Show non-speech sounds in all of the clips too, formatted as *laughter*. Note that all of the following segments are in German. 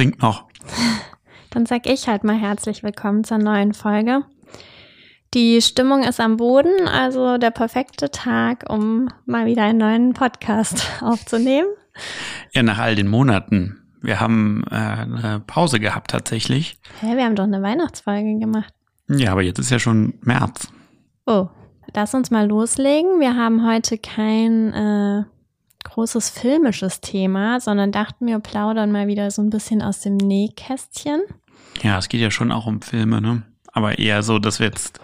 trinke noch. *laughs* Dann sag ich halt mal herzlich willkommen zur neuen Folge. Die Stimmung ist am Boden, also der perfekte Tag, um mal wieder einen neuen Podcast *laughs* aufzunehmen. Ja, nach all den Monaten. Wir haben äh, eine Pause gehabt tatsächlich. Hä, wir haben doch eine Weihnachtsfolge gemacht. Ja, aber jetzt ist ja schon März. Oh, lass uns mal loslegen. Wir haben heute kein äh, großes filmisches Thema, sondern dachten wir plaudern mal wieder so ein bisschen aus dem Nähkästchen. Ja, es geht ja schon auch um Filme, ne? Aber eher so, dass wir jetzt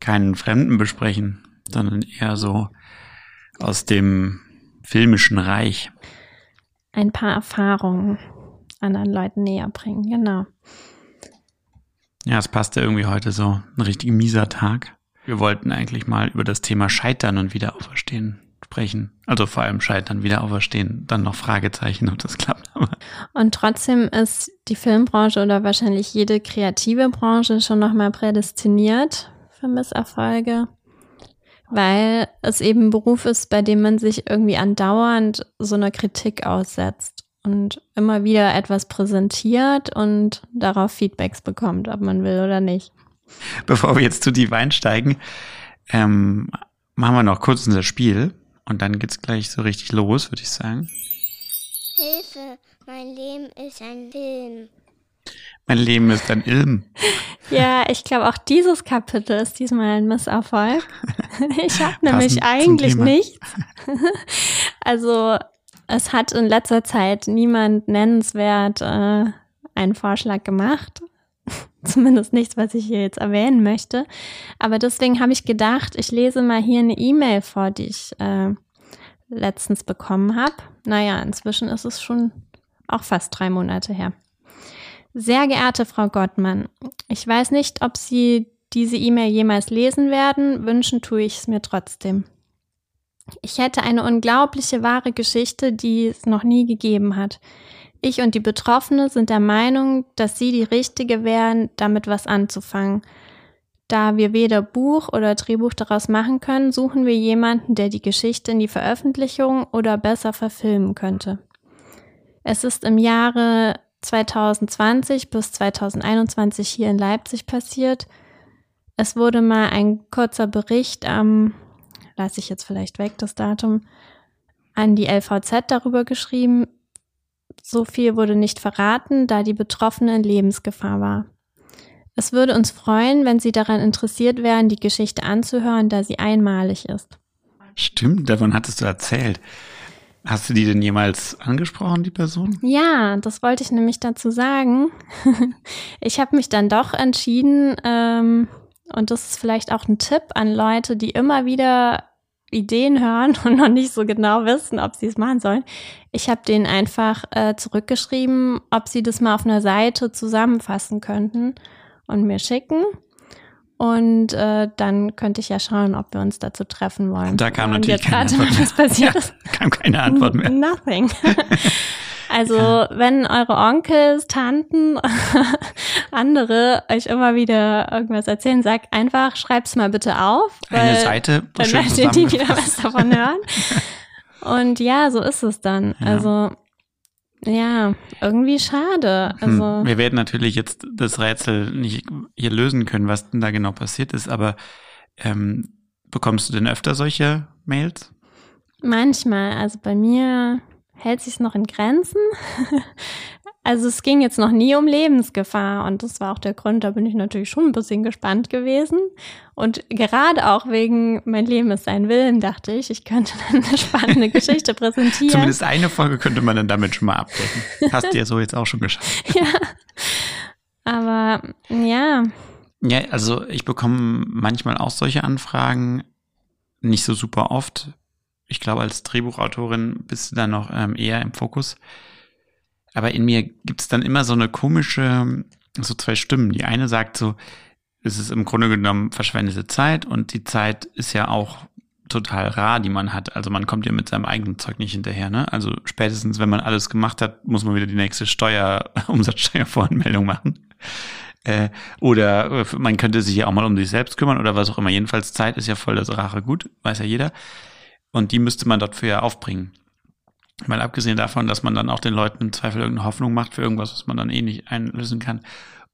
keinen Fremden besprechen, sondern eher so aus dem filmischen Reich. Ein paar Erfahrungen anderen Leuten näher bringen, genau. Ja, es passt ja irgendwie heute so ein richtig mieser Tag. Wir wollten eigentlich mal über das Thema Scheitern und Wiederauferstehen sprechen. Also vor allem Scheitern, Wiederauferstehen, dann noch Fragezeichen, ob das klappt. *laughs* Und trotzdem ist die Filmbranche oder wahrscheinlich jede kreative Branche schon nochmal prädestiniert für Misserfolge, weil es eben ein Beruf ist, bei dem man sich irgendwie andauernd so einer Kritik aussetzt und immer wieder etwas präsentiert und darauf Feedbacks bekommt, ob man will oder nicht. Bevor wir jetzt zu die einsteigen, ähm, machen wir noch kurz unser Spiel und dann geht's gleich so richtig los, würde ich sagen. Hilfe, mein Leben ist ein Film. Mein Leben ist ein Ilm. Ja, ich glaube, auch dieses Kapitel ist diesmal ein Misserfolg. *laughs* Ich habe nämlich eigentlich nichts. *laughs* Also es hat in letzter Zeit niemand nennenswert äh, einen Vorschlag gemacht. *laughs* Zumindest nichts, was ich hier jetzt erwähnen möchte. Aber deswegen habe ich gedacht, ich lese mal hier eine E-Mail vor, die ich äh, letztens bekommen habe. Naja, inzwischen ist es schon auch fast drei Monate her. Sehr geehrte Frau Gottmann, ich weiß nicht, ob Sie diese E-Mail jemals lesen werden, wünschen tue ich es mir trotzdem. Ich hätte eine unglaubliche wahre Geschichte, die es noch nie gegeben hat. Ich und die Betroffene sind der Meinung, dass Sie die Richtige wären, damit was anzufangen. Da wir weder Buch oder Drehbuch daraus machen können, suchen wir jemanden, der die Geschichte in die Veröffentlichung oder besser verfilmen könnte. Es ist im Jahre 2020 bis 2021 hier in Leipzig passiert. Es wurde mal ein kurzer Bericht am, lasse ich jetzt vielleicht weg, das Datum, an die LVZ darüber geschrieben. So viel wurde nicht verraten, da die Betroffene in Lebensgefahr war. Es würde uns freuen, wenn Sie daran interessiert wären, die Geschichte anzuhören, da sie einmalig ist. Stimmt, davon hattest du erzählt. Hast du die denn jemals angesprochen, die Person? Ja, das wollte ich nämlich dazu sagen. *laughs* ich habe mich dann doch entschieden, ähm, und das ist vielleicht auch ein Tipp an Leute, die immer wieder Ideen hören und noch nicht so genau wissen, ob sie es machen sollen. Ich habe denen einfach äh, zurückgeschrieben, ob sie das mal auf einer Seite zusammenfassen könnten und mir schicken. Und äh, dann könnte ich ja schauen, ob wir uns dazu treffen wollen. Da kam natürlich keine Antwort. *laughs* Passiert ja, kam keine Antwort mehr. *laughs* Nothing. *laughs* Also, ja. wenn eure Onkels, Tanten, *laughs* andere euch immer wieder irgendwas erzählen, sagt einfach, schreib's mal bitte auf. Eine Seite, dann möchtet ihr nie wieder was davon hören. *laughs* Und ja, so ist es dann. Ja. Also, ja, irgendwie schade. Hm, also Wir werden natürlich jetzt das Rätsel nicht hier lösen können, was denn da genau passiert ist, aber ähm, bekommst du denn öfter solche Mails? Manchmal. Also bei mir hält sich noch in Grenzen. *laughs* Also es ging jetzt noch nie um Lebensgefahr und das war auch der Grund, da bin ich natürlich schon ein bisschen gespannt gewesen. Und gerade auch wegen Mein Leben ist ein Willen, dachte ich, ich könnte dann eine *laughs* spannende Geschichte präsentieren. Zumindest eine Folge könnte man dann damit schon mal abdecken. Hast du ja so jetzt auch schon geschafft. *laughs* ja. Aber ja. Ja, also ich bekomme manchmal auch solche Anfragen, nicht so super oft. Ich glaube, als Drehbuchautorin bist du dann noch ähm, eher im Fokus. Aber in mir gibt es dann immer so eine komische, so zwei Stimmen. Die eine sagt so, es ist im Grunde genommen verschwendete Zeit und die Zeit ist ja auch total rar, die man hat. Also man kommt ja mit seinem eigenen Zeug nicht hinterher. Ne? Also spätestens, wenn man alles gemacht hat, muss man wieder die nächste Steuer, *laughs* Umsatzsteuervoranmeldung machen. Äh, oder äh, man könnte sich ja auch mal um sich selbst kümmern oder was auch immer. Jedenfalls Zeit ist ja voll das rare Gut, weiß ja jeder. Und die müsste man dort für ja aufbringen. Mal abgesehen davon, dass man dann auch den Leuten im Zweifel irgendeine Hoffnung macht für irgendwas, was man dann eh nicht einlösen kann.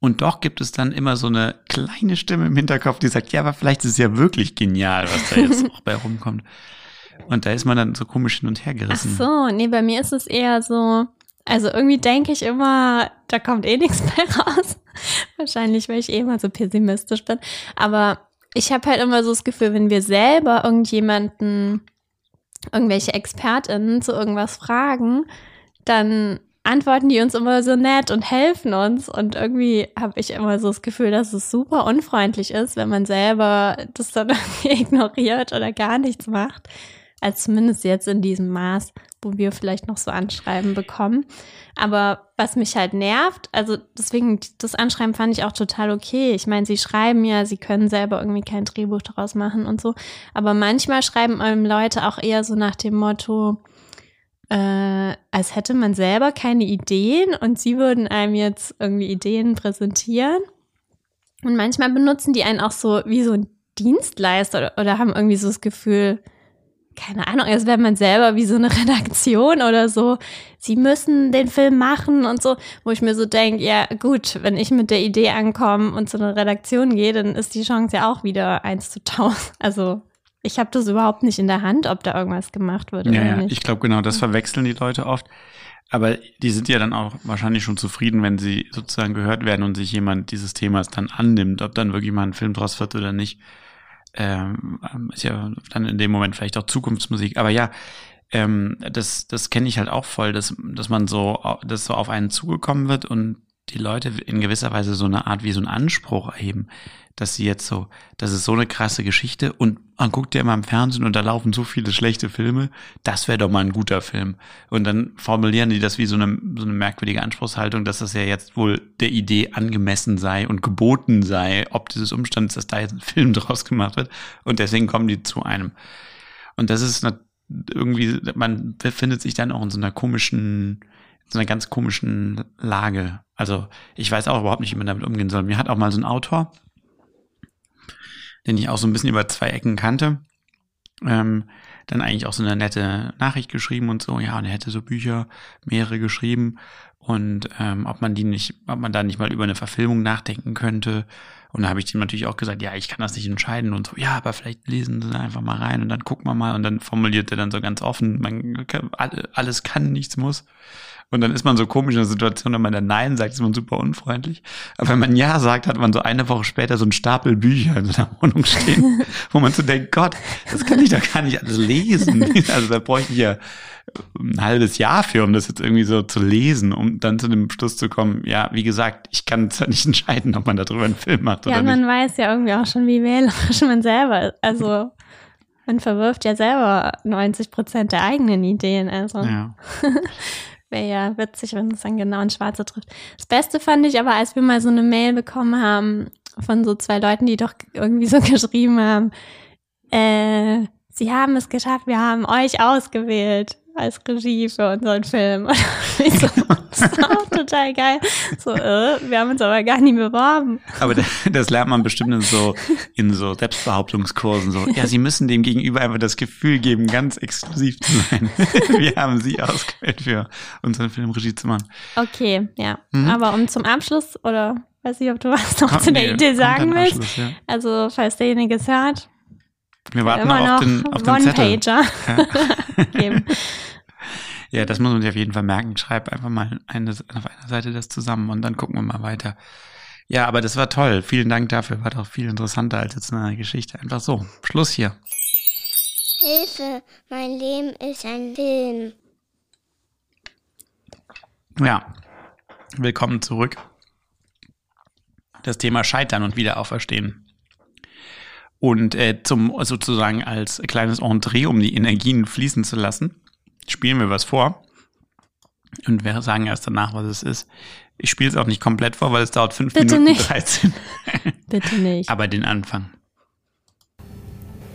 Und doch gibt es dann immer so eine kleine Stimme im Hinterkopf, die sagt, ja, aber vielleicht ist es ja wirklich genial, was da jetzt *laughs* auch bei rumkommt. Und da ist man dann so komisch hin und her gerissen. Ach so, nee, bei mir ist es eher so, also irgendwie denke ich immer, da kommt eh nichts *laughs* mehr raus. Wahrscheinlich, weil ich eh immer so pessimistisch bin. Aber ich habe halt immer so das Gefühl, wenn wir selber irgendjemanden, irgendwelche ExpertInnen zu irgendwas fragen, dann antworten die uns immer so nett und helfen uns. Und irgendwie habe ich immer so das Gefühl, dass es super unfreundlich ist, wenn man selber das dann *laughs* ignoriert oder gar nichts macht. Also zumindest jetzt in diesem Maß, wo wir vielleicht noch so Anschreiben bekommen. Aber was mich halt nervt, also deswegen, das Anschreiben fand ich auch total okay. Ich meine, sie schreiben ja, sie können selber irgendwie kein Drehbuch daraus machen und so. Aber manchmal schreiben einem Leute auch eher so nach dem Motto, äh, als hätte man selber keine Ideen und sie würden einem jetzt irgendwie Ideen präsentieren. Und manchmal benutzen die einen auch so wie so ein Dienstleister oder, oder haben irgendwie so das Gefühl, keine Ahnung, als wäre man selber wie so eine *laughs* Redaktion oder so. Sie müssen den Film machen und so, wo ich mir so denke, ja gut, wenn ich mit der Idee ankomme und zu einer Redaktion gehe, dann ist die Chance ja auch wieder eins zu tausend. *laughs* Also ich habe das überhaupt nicht in der Hand, ob da irgendwas gemacht wird ja, oder ja, nicht. Ich glaube, genau, das verwechseln die Leute oft. Aber die sind ja dann auch wahrscheinlich schon zufrieden, wenn sie sozusagen gehört werden und sich jemand dieses Themas dann annimmt, ob dann wirklich mal ein Film draus wird oder nicht. Ähm, ist ja dann in dem Moment vielleicht auch Zukunftsmusik. Aber ja, ähm, das, das kenne ich halt auch voll, dass, dass man so, dass so auf einen zugekommen wird und die Leute in gewisser Weise so eine Art wie so einen Anspruch erheben, dass sie jetzt so, das ist so eine krasse Geschichte und man guckt ja immer im Fernsehen und da laufen so viele schlechte Filme, das wäre doch mal ein guter Film. Und dann formulieren die das wie so eine, so eine merkwürdige Anspruchshaltung, dass das ja jetzt wohl der Idee angemessen sei und geboten sei, ob dieses Umstands, dass da jetzt ein Film *laughs* draus gemacht wird. Und deswegen kommen die zu einem. Und das ist irgendwie, man befindet sich dann auch in so einer komischen, so einer ganz komischen Lage. Also ich weiß auch überhaupt nicht, wie man damit umgehen soll. Mir hat auch mal so ein Autor, den ich auch so ein bisschen über zwei Ecken kannte, ähm, dann eigentlich auch so eine nette Nachricht geschrieben und so, ja, und er hätte so Bücher, mehrere geschrieben und ähm, ob man die nicht, ob man da nicht mal über eine Verfilmung nachdenken könnte. Und da habe ich dem natürlich auch gesagt, ja, ich kann das nicht entscheiden und so, ja, aber vielleicht lesen Sie einfach mal rein und dann gucken wir mal und dann formuliert er dann so ganz offen, man alles kann, nichts muss. Und dann ist man so komisch in der Situation, wenn man dann Nein sagt, ist man super unfreundlich. Aber wenn man Ja sagt, hat man so eine Woche später so einen Stapel Bücher in seiner *laughs* Wohnung stehen, wo man so denkt, Gott, das kann ich doch gar nicht alles lesen. *laughs* Also da bräuchte ich ja ein halbes Jahr für, um das jetzt irgendwie so zu lesen, um dann zu dem Schluss zu kommen, ja, wie gesagt, ich kann es ja nicht entscheiden, ob man darüber einen Film macht ja, oder nicht. Ja, man weiß ja irgendwie auch schon, wie wählerisch man selber ist. Also man verwirft ja selber 90 Prozent der eigenen Ideen. Also. Ja. *laughs* Wäre ja witzig, wenn es dann genau in Schwarze trifft. Das Beste fand ich aber, als wir mal so eine Mail bekommen haben von so zwei Leuten, die doch irgendwie so *laughs* geschrieben haben, äh, sie haben es geschafft, wir haben euch ausgewählt als Regie für unseren Film. *laughs* Und so, das ist auch total geil. So, äh, wir haben uns aber gar nie beworben. Aber das lernt man bestimmt in so, in so Selbstbehauptungskursen so. Ja, sie müssen dem Gegenüber einfach das Gefühl geben, ganz exklusiv zu sein. *laughs* wir haben sie ausgewählt für unseren Film Regie zu machen. Okay, ja. Mhm. Aber um zum Abschluss oder weiß ich, ob du was noch Komm, zu der nee, Idee sagen willst. Ja. Also, falls derjenige es hört, wir warten noch auf den, auf den Zettel. Ja. *laughs* ja, das muss man sich auf jeden Fall merken. Schreib einfach mal eine, auf einer Seite das zusammen und dann gucken wir mal weiter. Ja, aber das war toll. Vielen Dank dafür. War doch viel interessanter als jetzt eine Geschichte. Einfach so. Schluss hier. Hilfe, mein Leben ist ein Film. Ja, willkommen zurück. Das Thema Scheitern und Wiederauferstehen. Und äh, zum sozusagen als kleines Entree, um die Energien fließen zu lassen, spielen wir was vor. Und wir sagen erst danach, was es ist. Ich spiele es auch nicht komplett vor, weil es dauert fünf Bitte Minuten nicht. 13. *laughs* Bitte nicht. Aber den Anfang.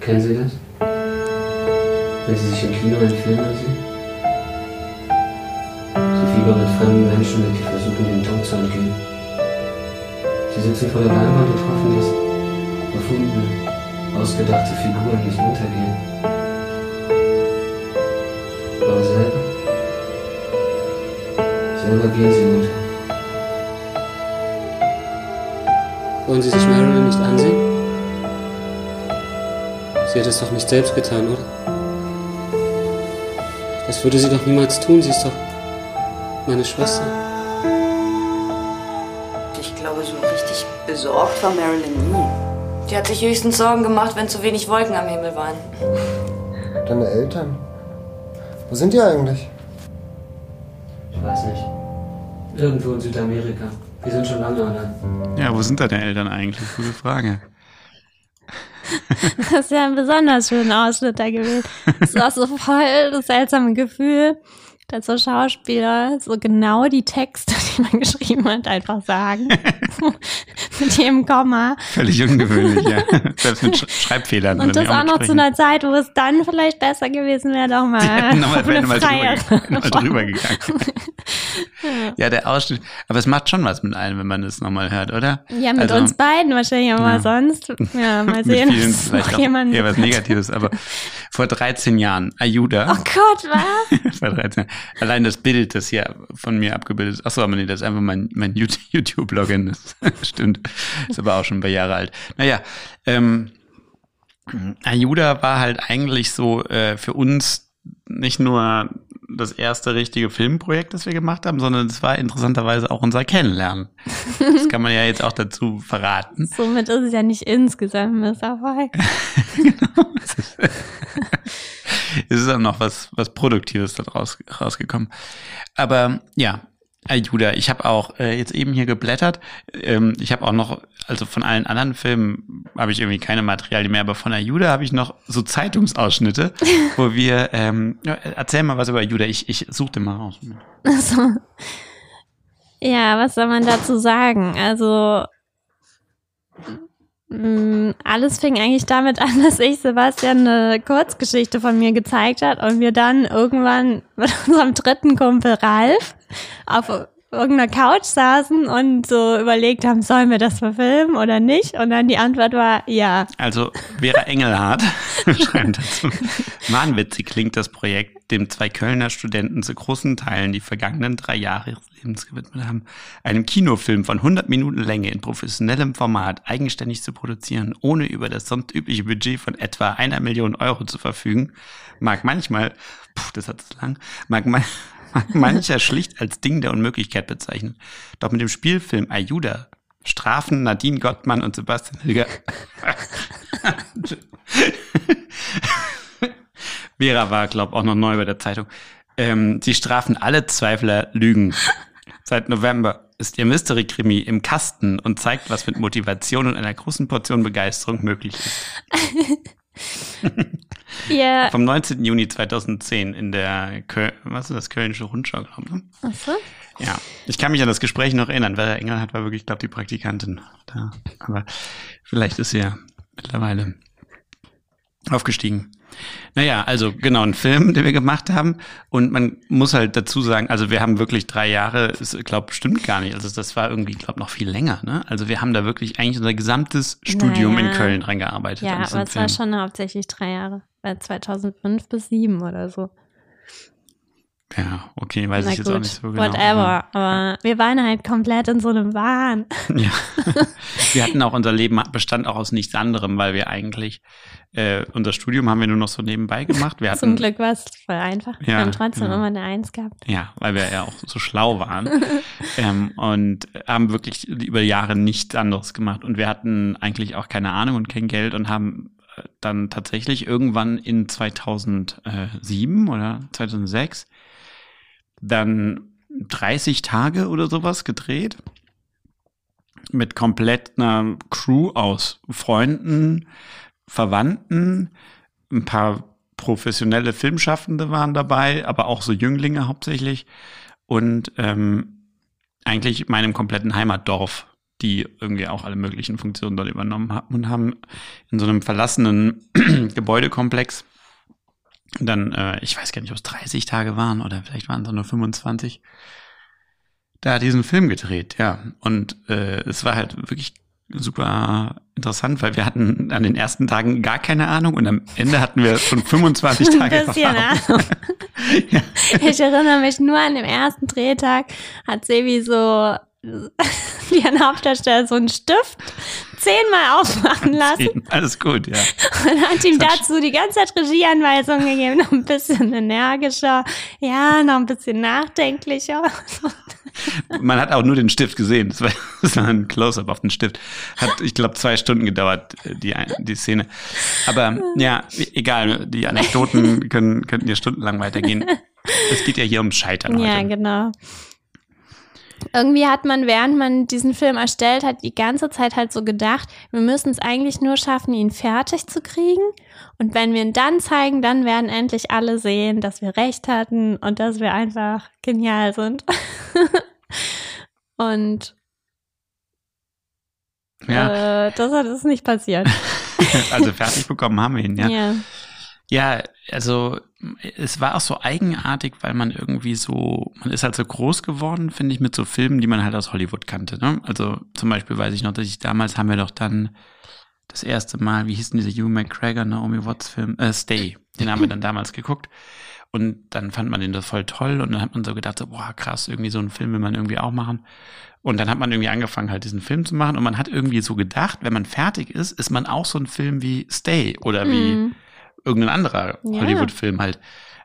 Kennen Sie das? Wenn Sie sich im Kino einen Film ansehen? Sie fiebern mit fremden Menschen mit, die versuchen, den Tod zu entgehen. Sie sitzen vor der Leinwand und hoffen, dass Erfundene, ausgedachte Figuren nicht untergehen. Aber selber Selber gehen Sie, Mutter. Wollen Sie sich Marilyn nicht ansehen? Sie hat es doch nicht selbst getan, oder? Das würde sie doch niemals tun, sie ist doch meine Schwester. Ich glaube, so richtig besorgt war Marilyn nie. Die hat sich höchstens Sorgen gemacht, wenn zu wenig Wolken am Himmel waren. Deine Eltern? Wo sind die eigentlich? Ich weiß nicht. Irgendwo in Südamerika. Wir sind schon lange allein. Ja, wo sind deine Eltern eigentlich? Gute Frage. *laughs* Das ist ja ein besonders schöner Ausschnitt da gewesen. Das ist auch so voll das seltsame Gefühl, dass so Schauspieler so genau die Texte, *laughs* die man geschrieben hat, einfach sagen. *laughs* *laughs* mit jedem Komma. Völlig ungewöhnlich, ja. *laughs* Selbst mit Sch Schreibfehlern. Und das auch, noch zu einer Zeit, wo es dann vielleicht besser gewesen wäre, doch mal, *laughs* nochmal, eine mal drüber, mal drüber gegangen. Ja, der Ausschnitt. Aber es macht schon was mit einem, wenn man das nochmal hört, oder? Ja, mit also, uns beiden wahrscheinlich, aber ja. sonst. *laughs* Ja, mal sehen. vielen vielleicht auch eher was Negatives, aber *laughs* vor 13 Jahren, Ayuda. Oh Gott, was? *laughs* vor 13 Allein das Bild, das hier von mir abgebildet ist. Achso, aber nee, das ist einfach mein, mein YouTube-Login. Stimmt. Ist aber auch schon ein paar Jahre alt. Naja, ähm, Ayuda war halt eigentlich so äh, für uns nicht nur das erste richtige Filmprojekt, das wir gemacht haben, sondern es war interessanterweise auch unser Kennenlernen. Das kann man ja jetzt auch dazu verraten. *laughs* Somit ist es ja nicht insgesamt Misserfolg. *laughs* genau. *laughs* es ist auch noch was, was Produktives da raus, rausgekommen. Aber ja, Ayuda, ich habe auch äh, jetzt eben hier geblättert. Ähm, ich habe auch noch, also von allen anderen Filmen habe ich irgendwie keine Materialien mehr, aber von Ayuda habe ich noch so Zeitungsausschnitte, *laughs* wo wir, ähm, erzähl mal was über Ayuda, ich, ich suche den mal raus. Also, ja, was soll man dazu sagen? Also, Mm, alles fing eigentlich damit an, dass ich Sebastian eine Kurzgeschichte von mir gezeigt hat und wir dann irgendwann mit unserem dritten Kumpel Ralf auf irgendeiner Couch saßen und so überlegt haben, sollen wir das verfilmen oder nicht? Und dann die Antwort war ja. Also Vera Engelhardt *laughs* schreibt dazu. Wahnwitzig klingt das Projekt, dem zwei Kölner Studenten zu großen Teilen die vergangenen drei Jahre ihres Lebens gewidmet haben, einem Kinofilm von 100 Minuten Länge in professionellem Format eigenständig zu produzieren, ohne über das sonst übliche Budget von etwa einer Million Euro zu verfügen, mag manchmal, puh, das hat es lang, mag manchmal *laughs* mancher schlicht als Ding der Unmöglichkeit bezeichnet. Doch mit dem Spielfilm Ayuda strafen Nadine Gottmann und Sebastian Hilger. *laughs* Vera war, glaub auch noch neu bei der Zeitung. Ähm, sie strafen alle Zweifler Lügen. Seit November ist ihr Mystery-Krimi im Kasten und zeigt, was mit Motivation und einer großen Portion Begeisterung möglich ist. *laughs* *laughs* Yeah. Vom 19. Juni 2010 in der Köl was ist das, Kölnische Rundschau, glaube ich. Ne? Ach so. Ja, ich kann mich an das Gespräch noch erinnern, weil der Engelhardt war wirklich, glaube die Praktikantin da. Aber vielleicht ist sie ja mittlerweile aufgestiegen. Naja, also genau, ein Film, den wir gemacht haben. Und man muss halt dazu sagen, also wir haben wirklich drei Jahre, ich glaube, stimmt gar nicht. Also das war irgendwie, glaube noch viel länger. Ne? Also wir haben da wirklich eigentlich unser gesamtes Studium naja. in Köln dran gearbeitet. Ja, aber es war schon hauptsächlich drei Jahre. 2005 bis 2007 oder so. Ja, okay, weiß Na ich gut, jetzt auch nicht so genau. Whatever, aber wir waren halt komplett in so einem Wahn. *laughs* Ja, wir hatten auch, unser Leben bestand auch aus nichts anderem, weil wir eigentlich, äh, unser Studium haben wir nur noch so nebenbei gemacht. Wir *laughs* hatten, Zum Glück war es voll einfach. Ja, wir haben trotzdem ja. immer eine Eins gehabt. Ja, weil wir ja auch so schlau waren *laughs* ähm, und haben wirklich über Jahre nichts anderes gemacht und wir hatten eigentlich auch keine Ahnung und kein Geld und haben dann tatsächlich irgendwann in 2007 oder 2006 dann 30 Tage oder sowas gedreht. Mit komplett einer Crew aus Freunden, Verwandten, ein paar professionelle Filmschaffende waren dabei, aber auch so Jünglinge hauptsächlich. Und ähm, eigentlich meinem kompletten Heimatdorf, die irgendwie auch alle möglichen Funktionen dort übernommen haben und haben in so einem verlassenen *clears throat* Gebäudekomplex dann, äh, ich weiß gar nicht, ob es 30 Tage waren oder vielleicht waren es nur 25, da diesen Film gedreht, ja. Und äh, es war halt wirklich super interessant, weil wir hatten an den ersten Tagen gar keine Ahnung und am Ende hatten wir schon 25 *laughs* Tage Ein bisschen Ahnung. *laughs* ja. Ich erinnere mich nur an den ersten Drehtag hat Sebi so *laughs* wie ein Hauptdarsteller so einen Stift zehnmal aufmachen *laughs* lassen. Alles gut, ja. Und hat ihm dazu die ganze Zeit Regieanweisungen gegeben, noch ein bisschen energischer, ja, noch ein bisschen nachdenklicher. *laughs* Man hat auch nur den Stift gesehen. Das war, das war ein Close-up auf den Stift. Hat, ich glaube, zwei Stunden gedauert, die, die Szene. Aber ja, egal, die Anekdoten können, könnten ja stundenlang weitergehen. Es geht ja hier ums Scheitern ja, heute. Ja, genau irgendwie hat man, während man diesen Film erstellt hat, die ganze Zeit halt so gedacht, wir müssen es eigentlich nur schaffen, ihn fertig zu kriegen. Und wenn wir ihn dann zeigen, dann werden endlich alle sehen, dass wir recht hatten und dass wir einfach genial sind. *laughs* und ja. Äh, das ist nicht passiert. *laughs* also fertig bekommen haben wir ihn, ja. Ja, ja also es war auch so eigenartig, weil man irgendwie so, man ist halt so groß geworden, finde ich, mit so Filmen, die man halt aus Hollywood kannte. Ne? Also zum Beispiel weiß ich noch, dass ich damals haben wir doch dann das erste Mal, wie hieß denn dieser Hugh McGregor, Naomi Watts Film, äh, Stay, den haben wir dann damals geguckt. Und dann fand man den das voll toll und dann hat man so gedacht, so, boah, krass, irgendwie so einen Film will man irgendwie auch machen. Und dann hat man irgendwie angefangen, halt diesen Film zu machen und man hat irgendwie so gedacht, wenn man fertig ist, ist man auch so ein Film wie Stay oder wie mm irgendein anderer ja. Hollywood-Film halt.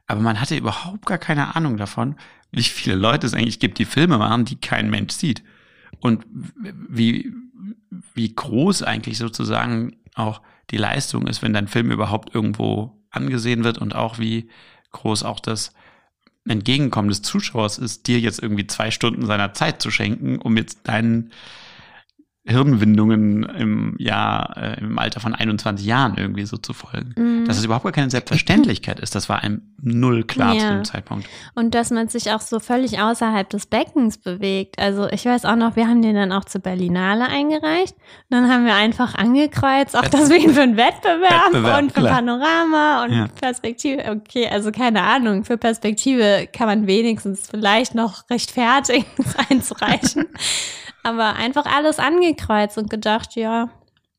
Aber man hatte überhaupt gar keine Ahnung davon, wie viele Leute es eigentlich gibt, die Filme machen, die kein Mensch sieht. Und wie, wie groß eigentlich sozusagen auch die Leistung ist, wenn dein Film überhaupt irgendwo angesehen wird und auch wie groß auch das Entgegenkommen des Zuschauers ist, dir jetzt irgendwie zwei Stunden seiner Zeit zu schenken, um jetzt deinen Hirnwindungen im Jahr, äh, im Alter von 21 Jahren irgendwie so zu folgen. Mm. Dass es überhaupt gar keine Selbstverständlichkeit ist, das war einem null klar ja. zu dem Zeitpunkt. Und dass man sich auch so völlig außerhalb des Beckens bewegt. Also ich weiß auch noch, wir haben den dann auch zur Berlinale eingereicht. Und dann haben wir einfach angekreuzt, auch dass wir ihn für einen Wettbewerb, Wettbewerb und für klar. Panorama und ja. Perspektive. Okay, also keine Ahnung, für Perspektive kann man wenigstens vielleicht noch rechtfertigen, *laughs* einzureichen. Aber einfach alles angekreuzt und gedacht, ja,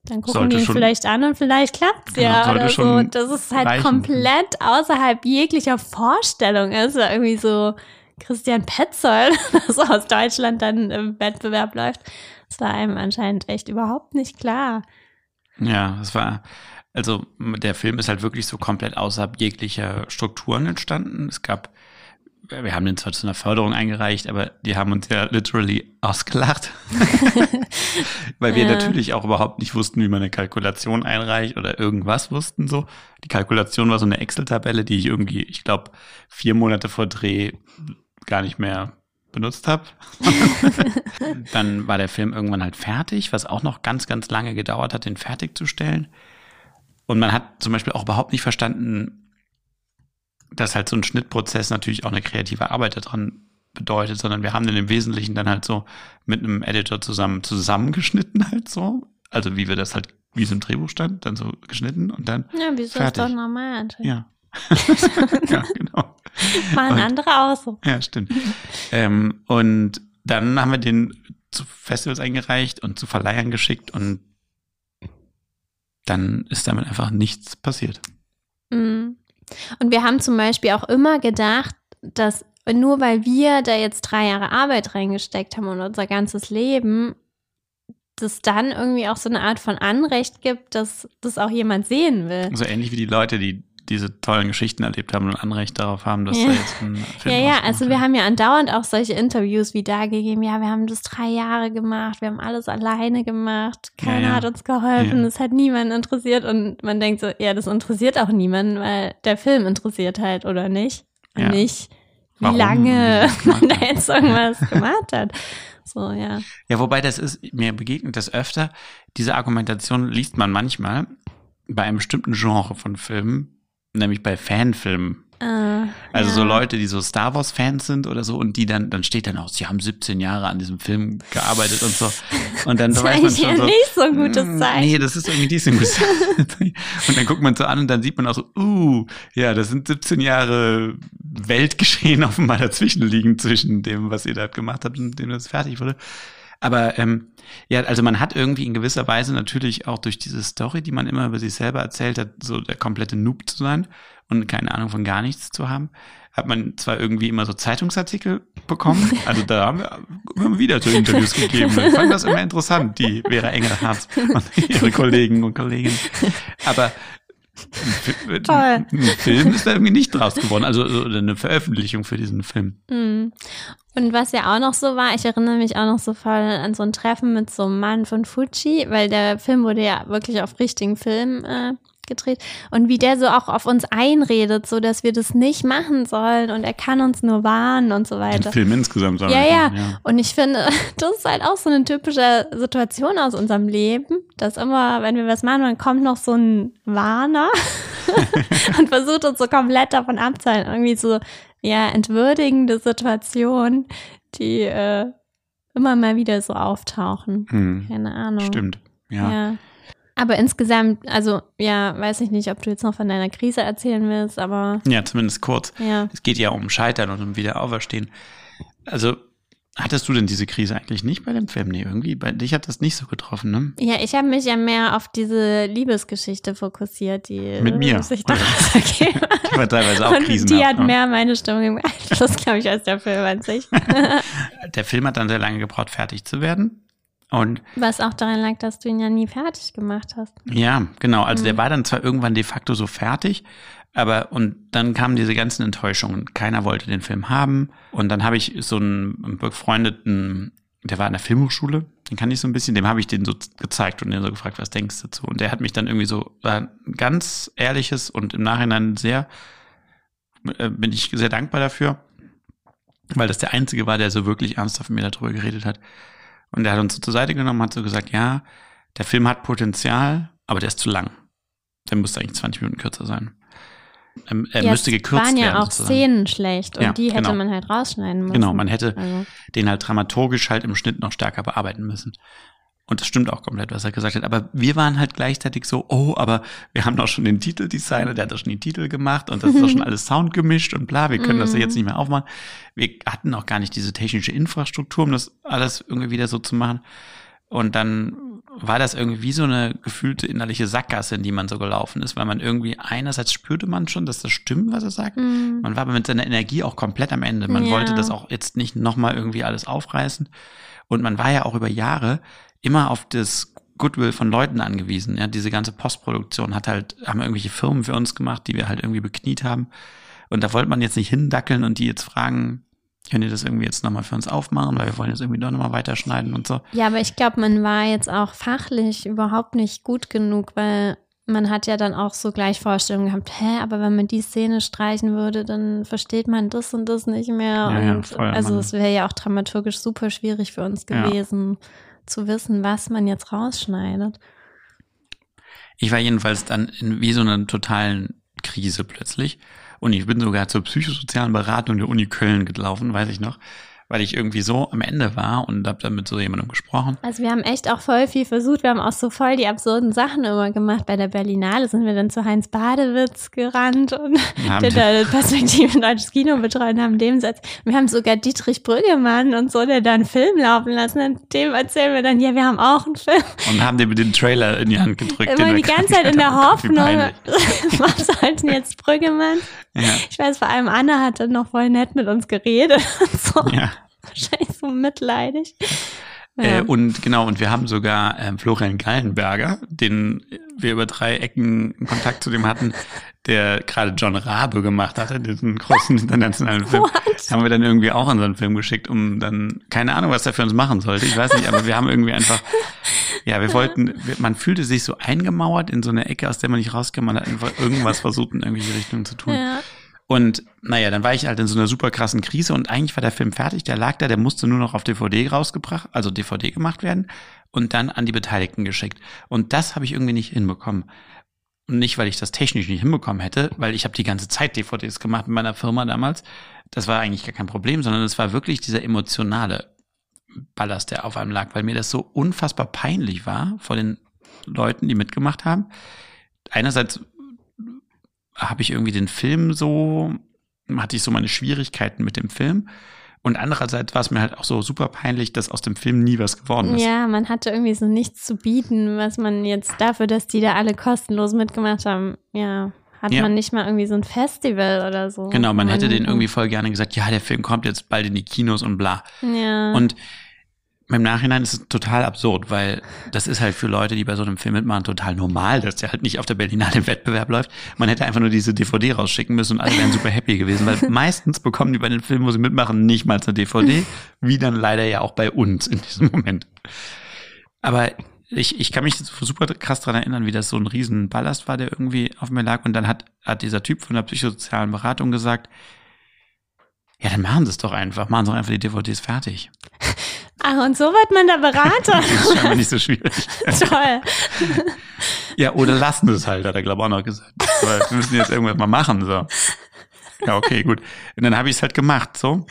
dann gucken sollte die ihn vielleicht an und vielleicht klappt's genau, ja oder so. Das ist halt reichen. komplett außerhalb jeglicher Vorstellung ist. Ja irgendwie so Christian Petzold, *laughs* das aus Deutschland dann im Wettbewerb läuft. Das war einem anscheinend echt überhaupt nicht klar. Ja, das war, also der Film ist halt wirklich so komplett außerhalb jeglicher Strukturen entstanden. Es gab wir haben den zwar zu einer Förderung eingereicht, aber die haben uns ja literally ausgelacht. *laughs* Weil wir ja. natürlich auch überhaupt nicht wussten, wie man eine Kalkulation einreicht oder irgendwas wussten so. Die Kalkulation war so eine Excel-Tabelle, die ich irgendwie, ich glaube, vier Monate vor Dreh gar nicht mehr benutzt habe. *laughs* Dann war der Film irgendwann halt fertig, was auch noch ganz, ganz lange gedauert hat, den fertigzustellen. Und man hat zum Beispiel auch überhaupt nicht verstanden, dass halt so ein Schnittprozess natürlich auch eine kreative Arbeit daran bedeutet, sondern wir haben den im Wesentlichen dann halt so mit einem Editor zusammen zusammengeschnitten halt so. Also wie wir das halt, wie es im Drehbuch stand, dann so geschnitten und dann. Ja, wie so ist doch normal. Ja. *laughs* ja, genau. Machen andere auch so. Ja, stimmt. ähm, und dann haben wir den zu Festivals eingereicht und zu Verleihern geschickt und dann ist damit einfach nichts passiert. Und wir haben zum Beispiel auch immer gedacht, dass nur weil wir da jetzt drei Jahre Arbeit reingesteckt haben und unser ganzes Leben, dass dann irgendwie auch so eine Art von Anrecht gibt, dass das auch jemand sehen will. So ähnlich wie die Leute, die diese tollen Geschichten erlebt haben und Anrecht darauf haben, dass ja. da jetzt ein Film Ja, ja, also wir haben ja andauernd auch solche Interviews wie da gegeben. Ja, wir haben das drei Jahre gemacht, wir haben alles alleine gemacht, keiner ja, ja. hat uns geholfen, es hat niemanden interessiert und man denkt so, ja, das interessiert auch niemanden, weil der Film interessiert halt, oder nicht? Und nicht, wie Warum? lange *laughs* man da jetzt irgendwas *laughs* gemacht hat. So, ja. Ja, wobei das ist, mir begegnet das öfter, diese Argumentation liest man manchmal bei einem bestimmten Genre von Filmen, nämlich bei Fanfilmen. Uh, also ja. so Leute, die so Star Wars Fans sind oder so und die dann, dann steht dann auch, sie haben 17 Jahre an diesem Film gearbeitet und so. Und dann das weiß man schon so, nicht so ein gutes hm, Zeichen. Nee, das ist irgendwie nicht so gutes Zeichen. Und dann guckt man so an und dann sieht man auch so, uh, ja, das sind 17 Jahre Weltgeschehen *laughs* offenbar dazwischen liegen zwischen dem, was ihr da gemacht habt und dem das fertig wurde. Aber ähm, ja, also man hat irgendwie in gewisser Weise natürlich auch durch diese Story, die man immer über sich selber erzählt hat, so der komplette Noob zu sein und keine Ahnung von gar nichts zu haben, hat man zwar irgendwie immer so Zeitungsartikel bekommen, *laughs* also da haben wir immer wieder so Interviews gegeben. Ich fand das immer interessant, die Vera Engelhardt und ihre Kollegen und Kolleginnen. Aber ein, ein Film ist da irgendwie nicht draus geworden, also eine Veröffentlichung für diesen Film. Und was ja auch noch so war, ich erinnere mich auch noch so voll an so ein Treffen mit so einem Mann von Fuji, weil der Film wurde ja wirklich auf richtigen Film äh, gedreht und wie der so auch auf uns einredet, so dass wir das nicht machen sollen und er kann uns nur warnen und so weiter. Den Film insgesamt. Ja, ja, ja. Und ich finde, *laughs* das ist halt auch so eine typische Situation aus unserem Leben, dass immer, wenn wir was machen, dann kommt noch so ein Warner *laughs* und versucht uns so komplett davon abzuhalten. Irgendwie so, ja, entwürdigende Situationen, die äh, immer mal wieder so auftauchen. Hm. Keine Ahnung. Stimmt, ja. ja. Aber insgesamt, also ja, weiß ich nicht, ob du jetzt noch von deiner Krise erzählen willst, aber. Ja, zumindest kurz. Ja. Es geht ja um Scheitern und um Wiederauferstehen. Also, hattest du denn diese Krise eigentlich nicht bei dem Film? Nee, irgendwie, bei dich hat das nicht so getroffen, ne? Ja, ich habe mich ja mehr auf diese Liebesgeschichte fokussiert, die mit mir *laughs* sich daraus ergeben. *laughs* Die war teilweise auch Und die hat mehr meine Stimmung beeinflusst, glaube ich, als der Film an sich. *laughs* der Film hat dann sehr lange gebraucht, fertig zu werden. Und Was auch daran lag, dass du ihn ja nie fertig gemacht hast. Ja, genau. Also mhm. der war dann zwar irgendwann de facto so fertig, aber und dann kamen diese ganzen Enttäuschungen. Keiner wollte den Film haben. Und dann habe ich so einen befreundeten, der war in der Filmhochschule, den kann ich so ein bisschen, dem habe ich den so gezeigt und den so gefragt, was denkst du dazu? Und der hat mich dann irgendwie so, ein ganz ehrliches und im Nachhinein sehr, äh, bin ich sehr dankbar dafür, weil das der Einzige war, der so wirklich ernsthaft mit mir darüber geredet hat und er hat uns so zur Seite genommen, hat so gesagt, ja, der Film hat Potenzial, aber der ist zu lang. Der müsste eigentlich 20 Minuten kürzer sein. Er, er ja, müsste gekürzt werden. Es waren ja auch sozusagen. Szenen schlecht und ja, die hätte genau. man halt rausschneiden müssen. Genau, man hätte also. den halt dramaturgisch halt im Schnitt noch stärker bearbeiten müssen. Und das stimmt auch komplett, was er gesagt hat. Aber wir waren halt gleichzeitig so, oh, aber wir haben doch schon den Titeldesigner, der hat doch schon die Titel gemacht und das ist doch schon *laughs* alles Sound gemischt und bla, wir können das ja jetzt nicht mehr aufmachen. Wir hatten auch gar nicht diese technische Infrastruktur, um das alles irgendwie wieder so zu machen. Und dann war das irgendwie wie so eine gefühlte innerliche Sackgasse, in die man so gelaufen ist, weil man irgendwie einerseits spürte man schon, dass das stimmt, was er sagt. Mm. Man war aber mit seiner Energie auch komplett am Ende. Man ja. wollte das auch jetzt nicht nochmal irgendwie alles aufreißen. Und man war ja auch über Jahre immer auf das Goodwill von Leuten angewiesen. Ja, diese ganze Postproduktion hat halt, haben irgendwelche Firmen für uns gemacht, die wir halt irgendwie bekniet haben. Und da wollte man jetzt nicht hindackeln und die jetzt fragen, könnt ihr das irgendwie jetzt nochmal für uns aufmachen, weil wir wollen jetzt irgendwie doch nochmal weiterschneiden und so. Ja, aber ich glaube, man war jetzt auch fachlich überhaupt nicht gut genug, weil man hat ja dann auch so gleich Vorstellungen gehabt, hä, aber wenn man die Szene streichen würde, dann versteht man das und das nicht mehr. Ja, und ja, voll, also es wäre ja auch dramaturgisch super schwierig für uns gewesen. Ja zu wissen, was man jetzt rausschneidet. Ich war jedenfalls dann in wie so einer totalen Krise plötzlich. Und ich bin sogar zur psychosozialen Beratung der Uni Köln gelaufen, weiß ich noch weil ich irgendwie so am Ende war und habe dann mit so jemandem gesprochen. Also wir haben echt auch voll viel versucht. Wir haben auch so voll die absurden Sachen immer gemacht. Bei der Berlinale sind wir dann zu Heinz Badewitz gerannt und der da Perspektive deutsches Kino betreut und haben dem Satz. Wir haben sogar Dietrich Brüggemann und so, der da einen Film laufen lassen. Und dem erzählen wir dann, ja, wir haben auch einen Film. Und haben dem den Trailer in die Hand gedrückt. Immer die ganze Zeit in der Hoffnung, *laughs* was sollten jetzt Brüggemann? Ja. Ich weiß, vor allem Anna hat dann noch voll nett mit uns geredet und so. Ja. Wahrscheinlich so mitleidig. Äh, ja. Äh, und genau, und wir haben sogar äh, Florian Gallenberger, den wir über drei Ecken Kontakt zu dem hatten, der gerade John Rabe gemacht hatte, diesen großen internationalen Film. What? Haben wir dann irgendwie auch in so einen Film geschickt, um dann, keine Ahnung, was der für uns machen sollte. Ich weiß nicht, aber wir haben irgendwie einfach, ja, wir wollten, man fühlte sich so eingemauert in so eine Ecke, aus der man nicht rauskam. Man hat einfach irgendwas versucht, in irgendwelche Richtungen zu tun. Ja. Und naja, dann war ich halt in so einer super krassen Krise und eigentlich war der Film fertig, der lag da, der musste nur noch auf DVD rausgebracht, also DVD gemacht werden und dann an die Beteiligten geschickt. Und das habe ich irgendwie nicht hinbekommen. Und nicht, weil ich das technisch nicht hinbekommen hätte, weil ich habe die ganze Zeit DVDs gemacht mit meiner Firma damals. Das war eigentlich gar kein Problem, sondern es war wirklich dieser emotionale Ballast, der auf einem lag, weil mir das so unfassbar peinlich war vor den Leuten, die mitgemacht haben. Einerseits habe ich irgendwie den Film so, hatte ich so meine Schwierigkeiten mit dem Film. Und andererseits war es mir halt auch so super peinlich, dass aus dem Film nie was geworden ist. Ja, man hatte irgendwie so nichts zu bieten, was man jetzt dafür, dass die da alle kostenlos mitgemacht haben, ja, hat Ja. man nicht mal irgendwie so ein Festival oder so. Genau, man hätte den Man- irgendwie voll gerne gesagt, ja, der Film kommt jetzt bald in die Kinos und bla. Ja. Und im Nachhinein ist es total absurd, weil das ist halt für Leute, die bei so einem Film mitmachen, total normal, dass der halt nicht auf der Berlinale im Wettbewerb läuft. Man hätte einfach nur diese DVD rausschicken müssen und alle wären super happy gewesen, weil *laughs* meistens bekommen die bei den Filmen, wo sie mitmachen, nicht mal eine DVD, wie dann leider ja auch bei uns in diesem Moment. Aber ich, ich kann mich super krass dran erinnern, wie das so ein riesen Ballast war, der irgendwie auf mir lag. Und dann hat, hat dieser Typ von der psychosozialen Beratung gesagt, ja, dann machen Sie es doch einfach. Machen Sie doch einfach die DVDs fertig. Ach, *laughs* und so wird man der Berater. *laughs* Das ist scheinbar nicht so schwierig. *laughs* Toll. Ja, oder lassen es halt, hat er, glaube ich, auch noch gesagt. Aber wir müssen jetzt irgendwas mal machen, so. Ja, okay, gut. Und dann habe ich es halt gemacht, so.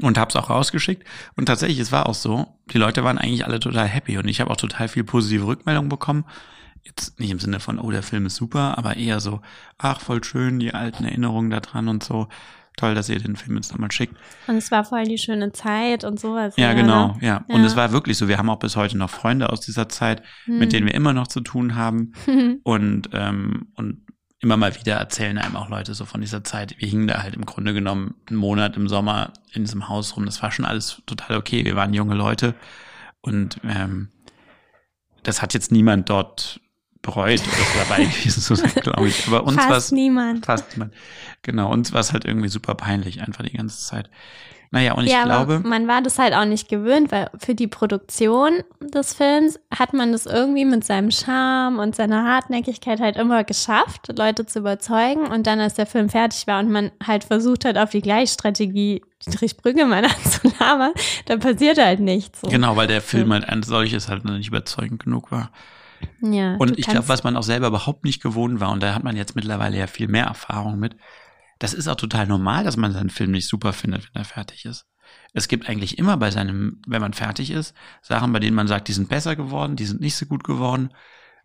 Und habe es auch rausgeschickt. Und tatsächlich, es war auch so, die Leute waren eigentlich alle total happy. Und ich habe auch total viel positive Rückmeldungen bekommen. Jetzt nicht im Sinne von, oh, der Film ist super, aber eher so, ach, voll schön, die alten Erinnerungen da dran und so. Toll, dass ihr den Film jetzt nochmal schickt. Und es war voll die schöne Zeit und sowas. Ja, genau, ne? ja. Und Ja. es war wirklich so, wir haben auch bis heute noch Freunde aus dieser Zeit, mit Hm. denen wir immer noch zu tun haben. *laughs* Und, ähm, und immer mal wieder erzählen einem auch Leute so von dieser Zeit. Wir hingen da halt im Grunde genommen einen Monat im Sommer in diesem Haus rum. Das war schon alles total okay. Wir waren junge Leute. Und ähm, das hat jetzt niemand dort bereut oder dabei gewesen zu sein, glaube ich. Aber uns war Fast niemand. fast niemand. Genau, uns war es halt irgendwie super peinlich, einfach die ganze Zeit. Naja, und ich ja, glaube. man war das halt auch nicht gewöhnt, weil für die Produktion des Films hat man das irgendwie mit seinem Charme und seiner Hartnäckigkeit halt immer geschafft, Leute zu überzeugen. Und dann, als der Film fertig war und man halt versucht hat, auf die Gleichstrategie Dietrich Brüggemann *laughs* anzulabern, dann passierte halt nichts. So. Genau, weil der Film halt ein solches halt noch nicht überzeugend genug war. Ja, Und ich glaube, was man auch selber überhaupt nicht gewohnt war, und da hat man jetzt mittlerweile ja viel mehr Erfahrung mit, das ist auch total normal, dass man seinen Film nicht super findet, wenn er fertig ist. Es gibt eigentlich immer bei seinem, wenn man fertig ist, Sachen, bei denen man sagt, die sind besser geworden, die sind nicht so gut geworden.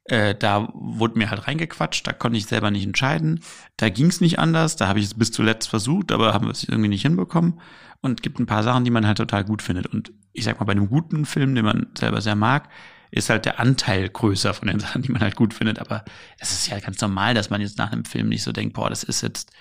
Äh, da wurde mir halt reingequatscht, da konnte ich selber nicht entscheiden. Da ging es nicht anders, da habe ich es bis zuletzt versucht, aber haben wir es irgendwie nicht hinbekommen. Und gibt ein paar Sachen, die man halt total gut findet. Und ich sag mal, bei einem guten Film, den man selber sehr mag, ist halt der Anteil größer von den *laughs* Sachen, die man halt gut findet. Aber es ist ja ganz normal, dass man jetzt nach einem Film nicht so denkt, boah, das ist jetzt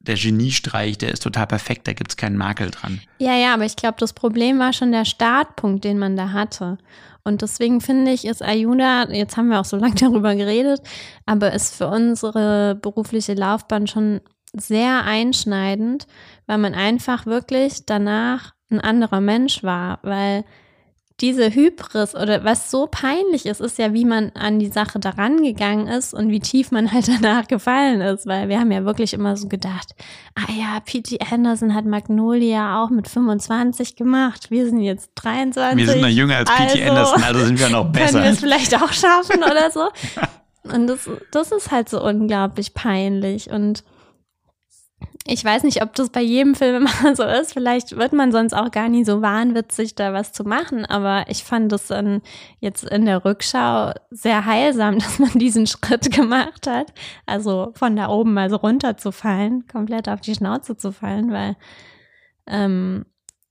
der Geniestreich, der ist total perfekt, da gibt's keinen Makel dran. Ja, ja, aber ich glaube, das Problem war schon der Startpunkt, den man da hatte. Und deswegen finde ich, ist Ayuda, jetzt haben wir auch so lange *laughs* darüber geredet, aber ist für unsere berufliche Laufbahn schon sehr einschneidend, weil man einfach wirklich danach ein anderer Mensch war, weil diese Hybris oder was so peinlich ist, ist ja, wie man an die Sache daran gegangen ist und wie tief man halt *laughs* danach gefallen ist, weil wir haben ja wirklich immer so gedacht, ah ja, P.T. Anderson hat Magnolia auch mit 25 gemacht, wir sind jetzt 23. Wir sind noch jünger als P.T. also Anderson, also sind wir noch *laughs* Können besser. wir es vielleicht auch schaffen oder so? Und das, das ist halt so unglaublich peinlich und ich weiß nicht, ob das bei jedem Filmemacher *laughs* so ist. Vielleicht wird man sonst auch gar nie so wahnwitzig, da was zu machen. Aber ich fand es dann jetzt in der Rückschau sehr heilsam, *laughs* dass man diesen Schritt gemacht hat. Also von da oben mal so runterzufallen, komplett auf die Schnauze zu fallen, weil ähm,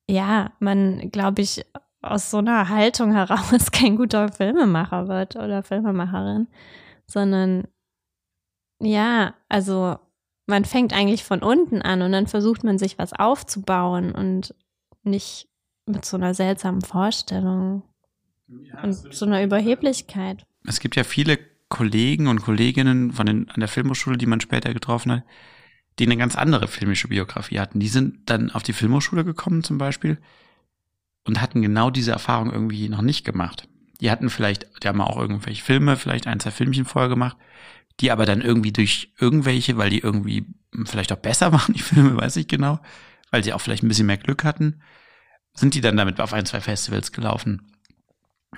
ja, man, glaube ich, aus so einer Haltung heraus *laughs* kein guter Filmemacher wird oder Filmemacherin, sondern ja, also man fängt eigentlich von unten an und dann versucht man sich was aufzubauen und nicht mit so einer seltsamen Vorstellung und so einer Überheblichkeit. Es gibt ja viele Kollegen und Kolleginnen von den, an der Filmhochschule, die man später getroffen hat, die eine ganz andere filmische Biografie hatten. Die sind dann auf die Filmhochschule gekommen zum Beispiel und hatten genau diese Erfahrung irgendwie noch nicht gemacht. Die hatten vielleicht, die haben auch irgendwelche Filme, vielleicht ein, zwei Filmchen vorher gemacht, die aber dann irgendwie durch irgendwelche, weil die irgendwie vielleicht auch besser *laughs* waren, die Filme, weiß ich genau, weil sie auch vielleicht ein bisschen mehr Glück hatten, sind die dann damit auf ein, zwei Festivals gelaufen.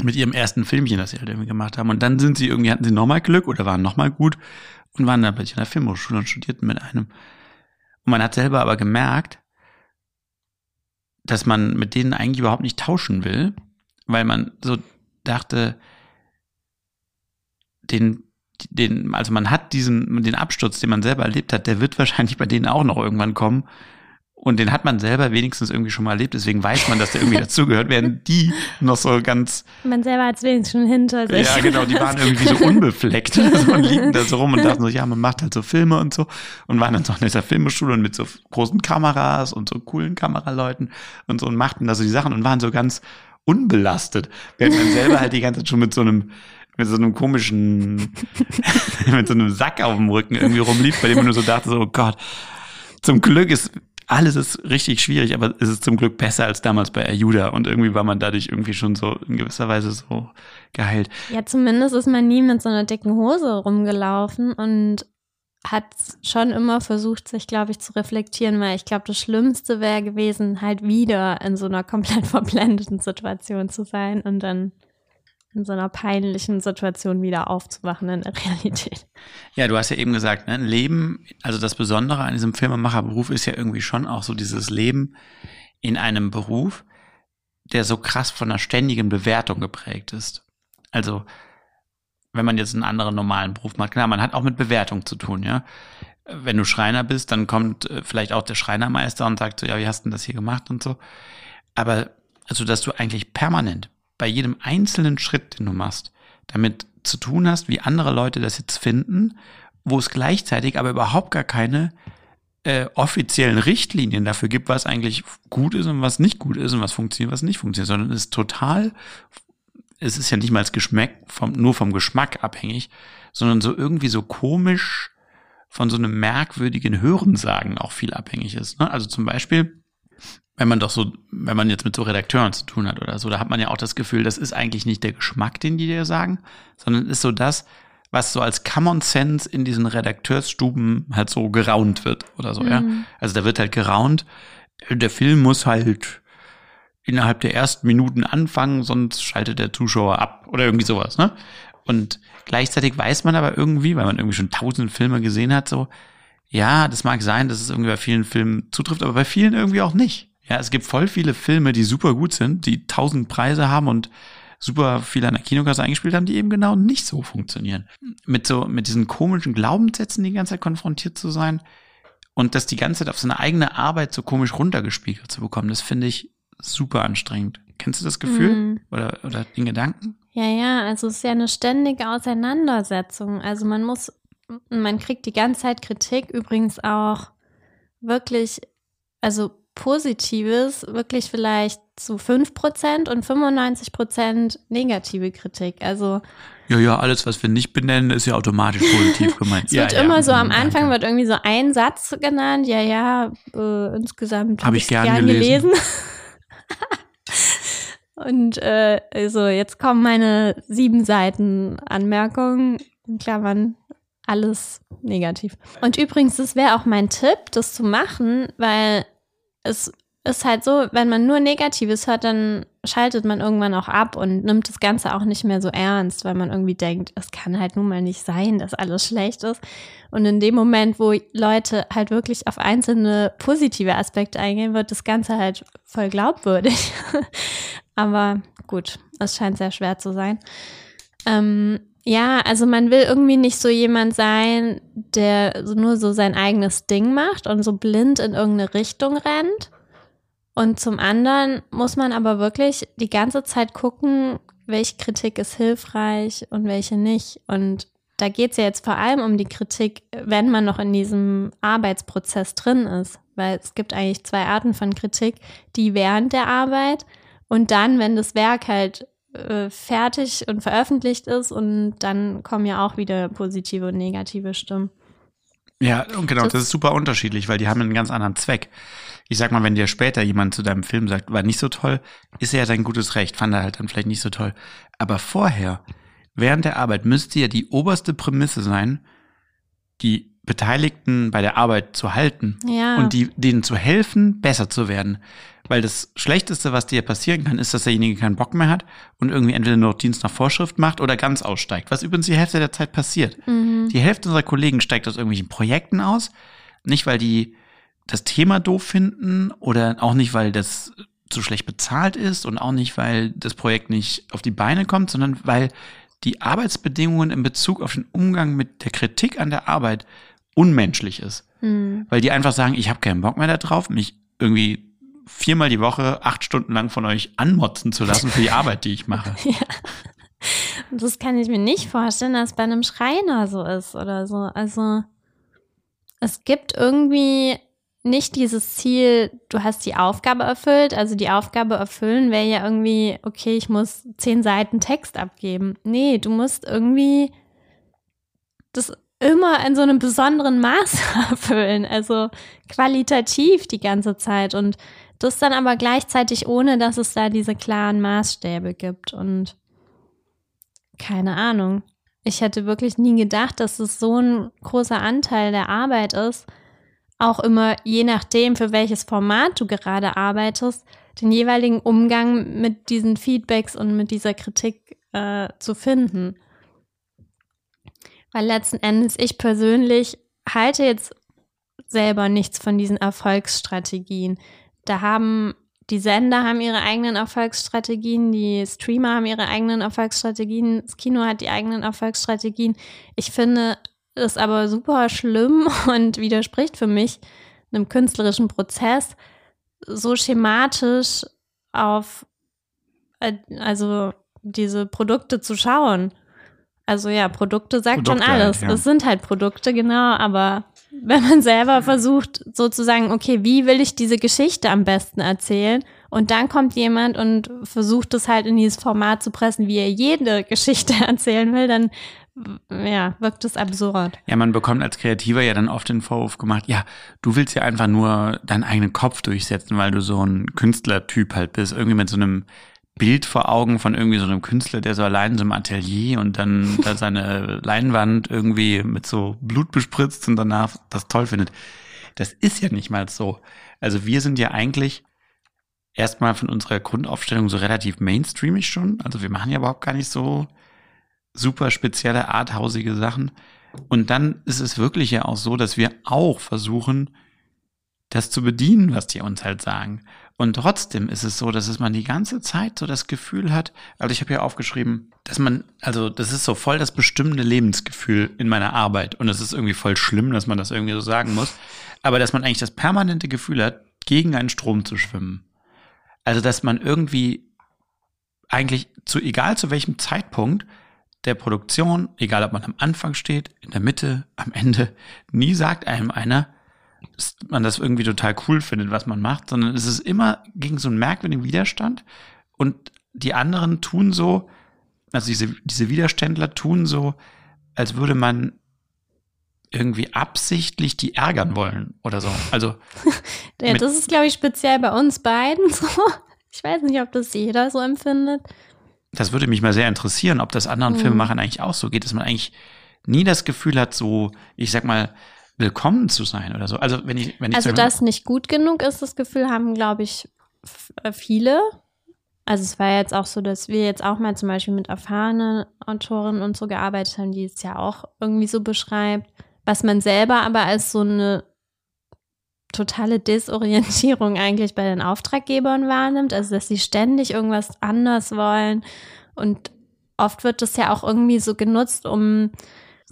Mit ihrem ersten Filmchen, das sie halt irgendwie gemacht haben. Und dann sind sie irgendwie, hatten sie nochmal Glück oder waren nochmal gut und waren dann plötzlich in der Filmhochschule und studierten mit einem. Und man hat selber aber gemerkt, dass man mit denen eigentlich überhaupt nicht tauschen will, weil man so dachte, den, den, also man hat diesen, den Absturz, den man selber erlebt hat, der wird wahrscheinlich bei denen auch noch irgendwann kommen. Und den hat man selber wenigstens irgendwie schon mal erlebt, deswegen weiß man, dass der irgendwie *laughs* dazugehört, während die noch so ganz. Man selber hat es wenigstens schon hinter sich. Ja, genau, die waren irgendwie so *laughs* unbefleckt und liegen da so rum und dachten so, ja, man macht halt so Filme und so und waren dann so in dieser Filmeschule und mit so großen Kameras und so coolen Kameraleuten und so und machten da so die Sachen und waren so ganz unbelastet, während man selber halt die ganze Zeit schon mit so einem mit so einem komischen, *laughs* mit so einem Sack auf dem Rücken irgendwie rumlief, bei dem man nur so dachte, so, oh Gott, zum Glück ist alles ist richtig schwierig, aber es ist zum Glück besser als damals bei Ayuda und irgendwie war man dadurch irgendwie schon so in gewisser Weise so geheilt. Ja, zumindest ist man nie mit so einer dicken Hose rumgelaufen und hat schon immer versucht, sich, glaube ich, zu reflektieren, weil ich glaube, das Schlimmste wäre gewesen, halt wieder in so einer komplett *laughs* verblendeten Situation zu sein und dann in so einer peinlichen Situation wieder aufzuwachen in der Realität. Ja, du hast ja eben gesagt, ne, Leben, also das Besondere an diesem Filmemacherberuf ist ja irgendwie schon auch so dieses Leben in einem Beruf, der so krass von einer ständigen Bewertung geprägt ist. Also, wenn man jetzt einen anderen normalen Beruf macht, klar, man hat auch mit Bewertung zu tun, ja. Wenn du Schreiner bist, dann kommt äh, vielleicht auch der Schreinermeister und sagt so, ja, wie hast du denn das hier gemacht und so. Aber, also, dass du eigentlich permanent bei jedem einzelnen Schritt, den du machst, damit zu tun hast, wie andere Leute das jetzt finden, wo es gleichzeitig aber überhaupt gar keine äh, offiziellen Richtlinien dafür gibt, was eigentlich gut ist und was nicht gut ist und was funktioniert, was nicht funktioniert, sondern es ist total, es ist ja nicht mal das Geschmack vom, nur vom Geschmack abhängig, sondern so irgendwie so komisch von so einem merkwürdigen Hörensagen auch viel abhängig ist. Ne? Also zum Beispiel, wenn man doch so, wenn man jetzt mit so Redakteuren zu tun hat oder so, da hat man ja auch das Gefühl, das ist eigentlich nicht der Geschmack, den die dir sagen, sondern ist so das, was so als Common Sense in diesen Redakteursstuben halt so geraunt wird oder so, mhm. ja. Also da wird halt geraunt, der Film muss halt innerhalb der ersten Minuten anfangen, sonst schaltet der Zuschauer ab oder irgendwie sowas, ne? Und gleichzeitig weiß man aber irgendwie, weil man irgendwie schon tausend Filme gesehen hat, so, ja, das mag sein, dass es irgendwie bei vielen Filmen zutrifft, aber bei vielen irgendwie auch nicht. Ja, es gibt voll viele Filme, die super gut sind, die tausend Preise haben und super viel an der Kinokasse eingespielt haben, die eben genau nicht so funktionieren. Mit so, mit diesen komischen Glaubenssätzen die ganze Zeit konfrontiert zu sein und das die ganze Zeit auf seine eigene Arbeit so komisch runtergespiegelt zu bekommen, das finde ich super anstrengend. Kennst du das Gefühl mhm. oder, oder den Gedanken? Ja, ja, also es ist ja eine ständige Auseinandersetzung. Also man muss, man kriegt die ganze Zeit Kritik, übrigens auch wirklich, also Positives wirklich vielleicht zu 5% und 95% negative Kritik. Also ja, ja, alles, was wir nicht benennen, ist ja automatisch positiv gemeint. es wird ja, immer ja, so, am Anfang danke. wird irgendwie so ein Satz genannt. Ja, ja, äh, insgesamt habe hab ich gern, gern gelesen. gelesen. *laughs* und äh, also jetzt kommen meine sieben Seiten Anmerkungen, in Klammern, alles negativ. Und übrigens, das wäre auch mein Tipp, das zu machen, weil es ist halt so, wenn man nur Negatives hört, dann schaltet man irgendwann auch ab und nimmt das Ganze auch nicht mehr so ernst, weil man irgendwie denkt, es kann halt nun mal nicht sein, dass alles schlecht ist. Und in dem Moment, wo Leute halt wirklich auf einzelne positive Aspekte eingehen, wird das Ganze halt voll glaubwürdig. *laughs* Aber gut, es scheint sehr schwer zu sein. Ähm, ja, also man will irgendwie nicht so jemand sein, der nur so sein eigenes Ding macht und so blind in irgendeine Richtung rennt. Und zum anderen muss man aber wirklich die ganze Zeit gucken, welche Kritik ist hilfreich und welche nicht. Und da geht es ja jetzt vor allem um die Kritik, wenn man noch in diesem Arbeitsprozess drin ist. Weil es gibt eigentlich zwei Arten von Kritik, die während der Arbeit und dann, wenn das Werk halt äh, fertig und veröffentlicht ist und dann kommen ja auch wieder positive und negative Stimmen. Ja, und genau, das, das ist super unterschiedlich, weil die haben einen ganz anderen Zweck. Ich sag mal, wenn dir später jemand zu deinem Film sagt, war nicht so toll, ist ja dein gutes Recht, fand er halt dann vielleicht nicht so toll. Aber vorher, während der Arbeit, müsste ja die oberste Prämisse sein, die Beteiligten bei der Arbeit zu halten ja. und die, denen zu helfen, besser zu werden. Weil das Schlechteste, was dir passieren kann, ist, dass derjenige keinen Bock mehr hat und irgendwie entweder nur Dienst nach Vorschrift macht oder ganz aussteigt. Was übrigens die Hälfte der Zeit passiert. Mhm. Die Hälfte unserer Kollegen steigt aus irgendwelchen Projekten aus. Nicht, weil die das Thema doof finden oder auch nicht, weil das zu schlecht bezahlt ist und auch nicht, weil das Projekt nicht auf die Beine kommt, sondern weil die Arbeitsbedingungen in Bezug auf den Umgang mit der Kritik an der Arbeit unmenschlich ist. Mhm. Weil die einfach sagen, ich habe keinen Bock mehr darauf, mich irgendwie viermal die Woche acht Stunden lang von euch anmotzen zu lassen für die Arbeit, die ich mache. *laughs* ja. Das kann ich mir nicht vorstellen, dass bei einem Schreiner so ist oder so. Also es gibt irgendwie nicht dieses Ziel, du hast die Aufgabe erfüllt. Also die Aufgabe erfüllen wäre ja irgendwie, okay, ich muss zehn Seiten Text abgeben. Nee, du musst irgendwie das immer in so einem besonderen Maß *laughs* erfüllen. Also qualitativ die ganze Zeit. Und das dann aber gleichzeitig ohne, dass es da diese klaren Maßstäbe gibt. Und keine Ahnung. Ich hätte wirklich nie gedacht, dass es so ein großer Anteil der Arbeit ist, auch immer je nachdem, für welches Format du gerade arbeitest, den jeweiligen Umgang mit diesen Feedbacks und mit dieser Kritik äh, zu finden. Weil letzten Endes ich persönlich halte jetzt selber nichts von diesen Erfolgsstrategien. Da haben die Sender haben ihre eigenen Erfolgsstrategien, die Streamer haben ihre eigenen Erfolgsstrategien, das Kino hat die eigenen Erfolgsstrategien. Ich finde es aber super schlimm *laughs* und widerspricht für mich einem künstlerischen Prozess, so schematisch auf äh, also diese Produkte zu schauen. Also ja, Produkte sagt Produkte schon alles. Halt, ja. Es sind halt Produkte, genau, aber wenn man selber versucht, sozusagen, okay, wie will ich diese Geschichte am besten erzählen? Und dann kommt jemand und versucht es halt in dieses Format zu pressen, wie er jede Geschichte *laughs* erzählen will, dann ja, wirkt es absurd. Ja, man bekommt als Kreativer ja dann oft den Vorwurf gemacht, ja, du willst ja einfach nur deinen eigenen Kopf durchsetzen, weil du so ein Künstlertyp halt bist, irgendwie mit so einem Bild vor Augen von irgendwie so einem Künstler, der so allein in so einem Atelier und dann *laughs* da seine Leinwand irgendwie mit so Blut bespritzt und danach das toll findet. Das ist ja nicht mal so. Also wir sind ja eigentlich erstmal von unserer Grundaufstellung so relativ mainstreamig schon. Also wir machen ja überhaupt gar nicht so super spezielle, arthausige Sachen. Und dann ist es wirklich ja auch so, dass wir auch versuchen, das zu bedienen, was die uns halt sagen. Und trotzdem ist es so, dass es man die ganze Zeit so das Gefühl hat, also ich habe ja aufgeschrieben, dass man, also das ist so voll das bestimmende Lebensgefühl in meiner Arbeit. Und es ist irgendwie voll schlimm, dass man das irgendwie so sagen muss. Aber dass man eigentlich das permanente Gefühl hat, gegen einen Strom zu schwimmen. Also dass man irgendwie eigentlich zu, egal zu welchem Zeitpunkt, der Produktion, egal ob man am Anfang steht, in der Mitte, am Ende, nie sagt einem einer, man das irgendwie total cool findet, was man macht, sondern es ist immer gegen so einen merkwürdigen Widerstand und die anderen tun so, also diese, diese Widerständler tun so, als würde man irgendwie absichtlich die ärgern wollen oder so. Also *laughs* ja, das ist, glaube ich, speziell bei uns beiden *laughs* so. Ich weiß nicht, ob das jeder so empfindet. Das würde mich mal sehr interessieren, ob das anderen mhm. Filmemachern eigentlich auch so geht, dass man eigentlich nie das Gefühl hat, so, ich sag mal, willkommen zu sein oder so. Also wenn ich, wenn ich also das nicht gut genug ist, das Gefühl haben, glaube ich, äh, viele. Also es war jetzt auch so, dass wir jetzt auch mal zum Beispiel mit erfahrenen Autorinnen und so gearbeitet haben, die es ja auch irgendwie so beschreibt, was man selber aber als so eine totale Desorientierung *laughs* eigentlich bei den Auftraggebern wahrnimmt, also dass sie ständig irgendwas anders wollen und oft wird das ja auch irgendwie so genutzt, um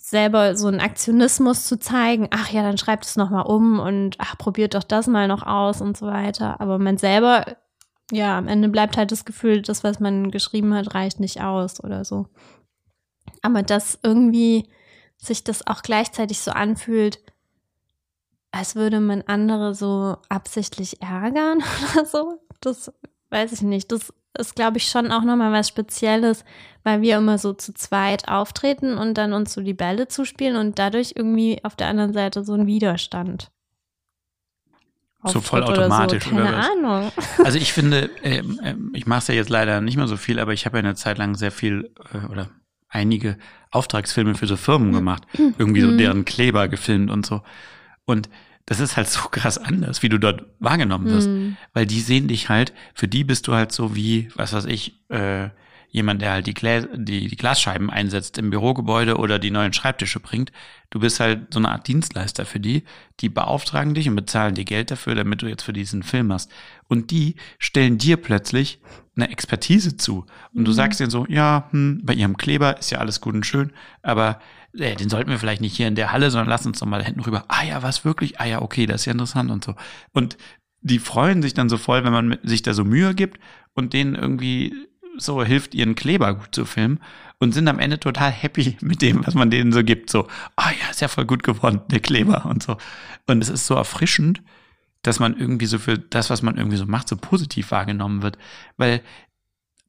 selber so einen Aktionismus zu zeigen, ach ja, dann schreibt es nochmal um und ach, probiert doch das mal noch aus und so weiter. Aber man selber, ja, am Ende bleibt halt das Gefühl, das, was man geschrieben hat, reicht nicht aus oder so. Aber dass irgendwie sich das auch gleichzeitig so anfühlt, als würde man andere so absichtlich ärgern *laughs* oder so, das weiß ich nicht. Das ist, glaube ich, schon auch nochmal was Spezielles, weil wir immer so zu zweit auftreten und dann uns so die Bälle zuspielen und dadurch irgendwie auf der anderen Seite so ein Widerstand. So vollautomatisch oder, so. Keine oder Ahnung. Also ich finde, äh, äh, ich mache es ja jetzt leider nicht mehr so viel, aber ich habe ja eine Zeit lang sehr viel äh, oder einige Auftragsfilme für so Firmen gemacht. Irgendwie so mhm. deren Kleber gefilmt und so. Und das ist halt so krass anders, wie du dort wahrgenommen wirst. Mhm. Weil die sehen dich halt, für die bist du halt so wie, was weiß ich, äh, jemand, der halt die, Glas, die, die Glasscheiben einsetzt im Bürogebäude oder die neuen Schreibtische bringt. Du bist halt so eine Art Dienstleister für die. Die beauftragen dich und bezahlen dir Geld dafür, damit du jetzt für diesen Film machst. Und die stellen dir plötzlich eine Expertise zu. Und mhm. du sagst denen so, ja, hm, bei ihrem Kleber ist ja alles gut und schön, aber äh, den sollten wir vielleicht nicht hier in der Halle, sondern lass uns doch mal hinten rüber. Ah ja, was wirklich? Ah ja, okay, das ist ja interessant und so. Und die freuen sich dann so voll, wenn man sich da so Mühe gibt und denen irgendwie so hilft, ihren Kleber gut zu filmen und sind am Ende total happy *laughs* mit dem, was man denen so gibt. So, ah ja, ist ja voll gut geworden, der Kleber und so. Und es ist so erfrischend, dass man irgendwie so für das, was man irgendwie so macht, so positiv wahrgenommen wird. Weil,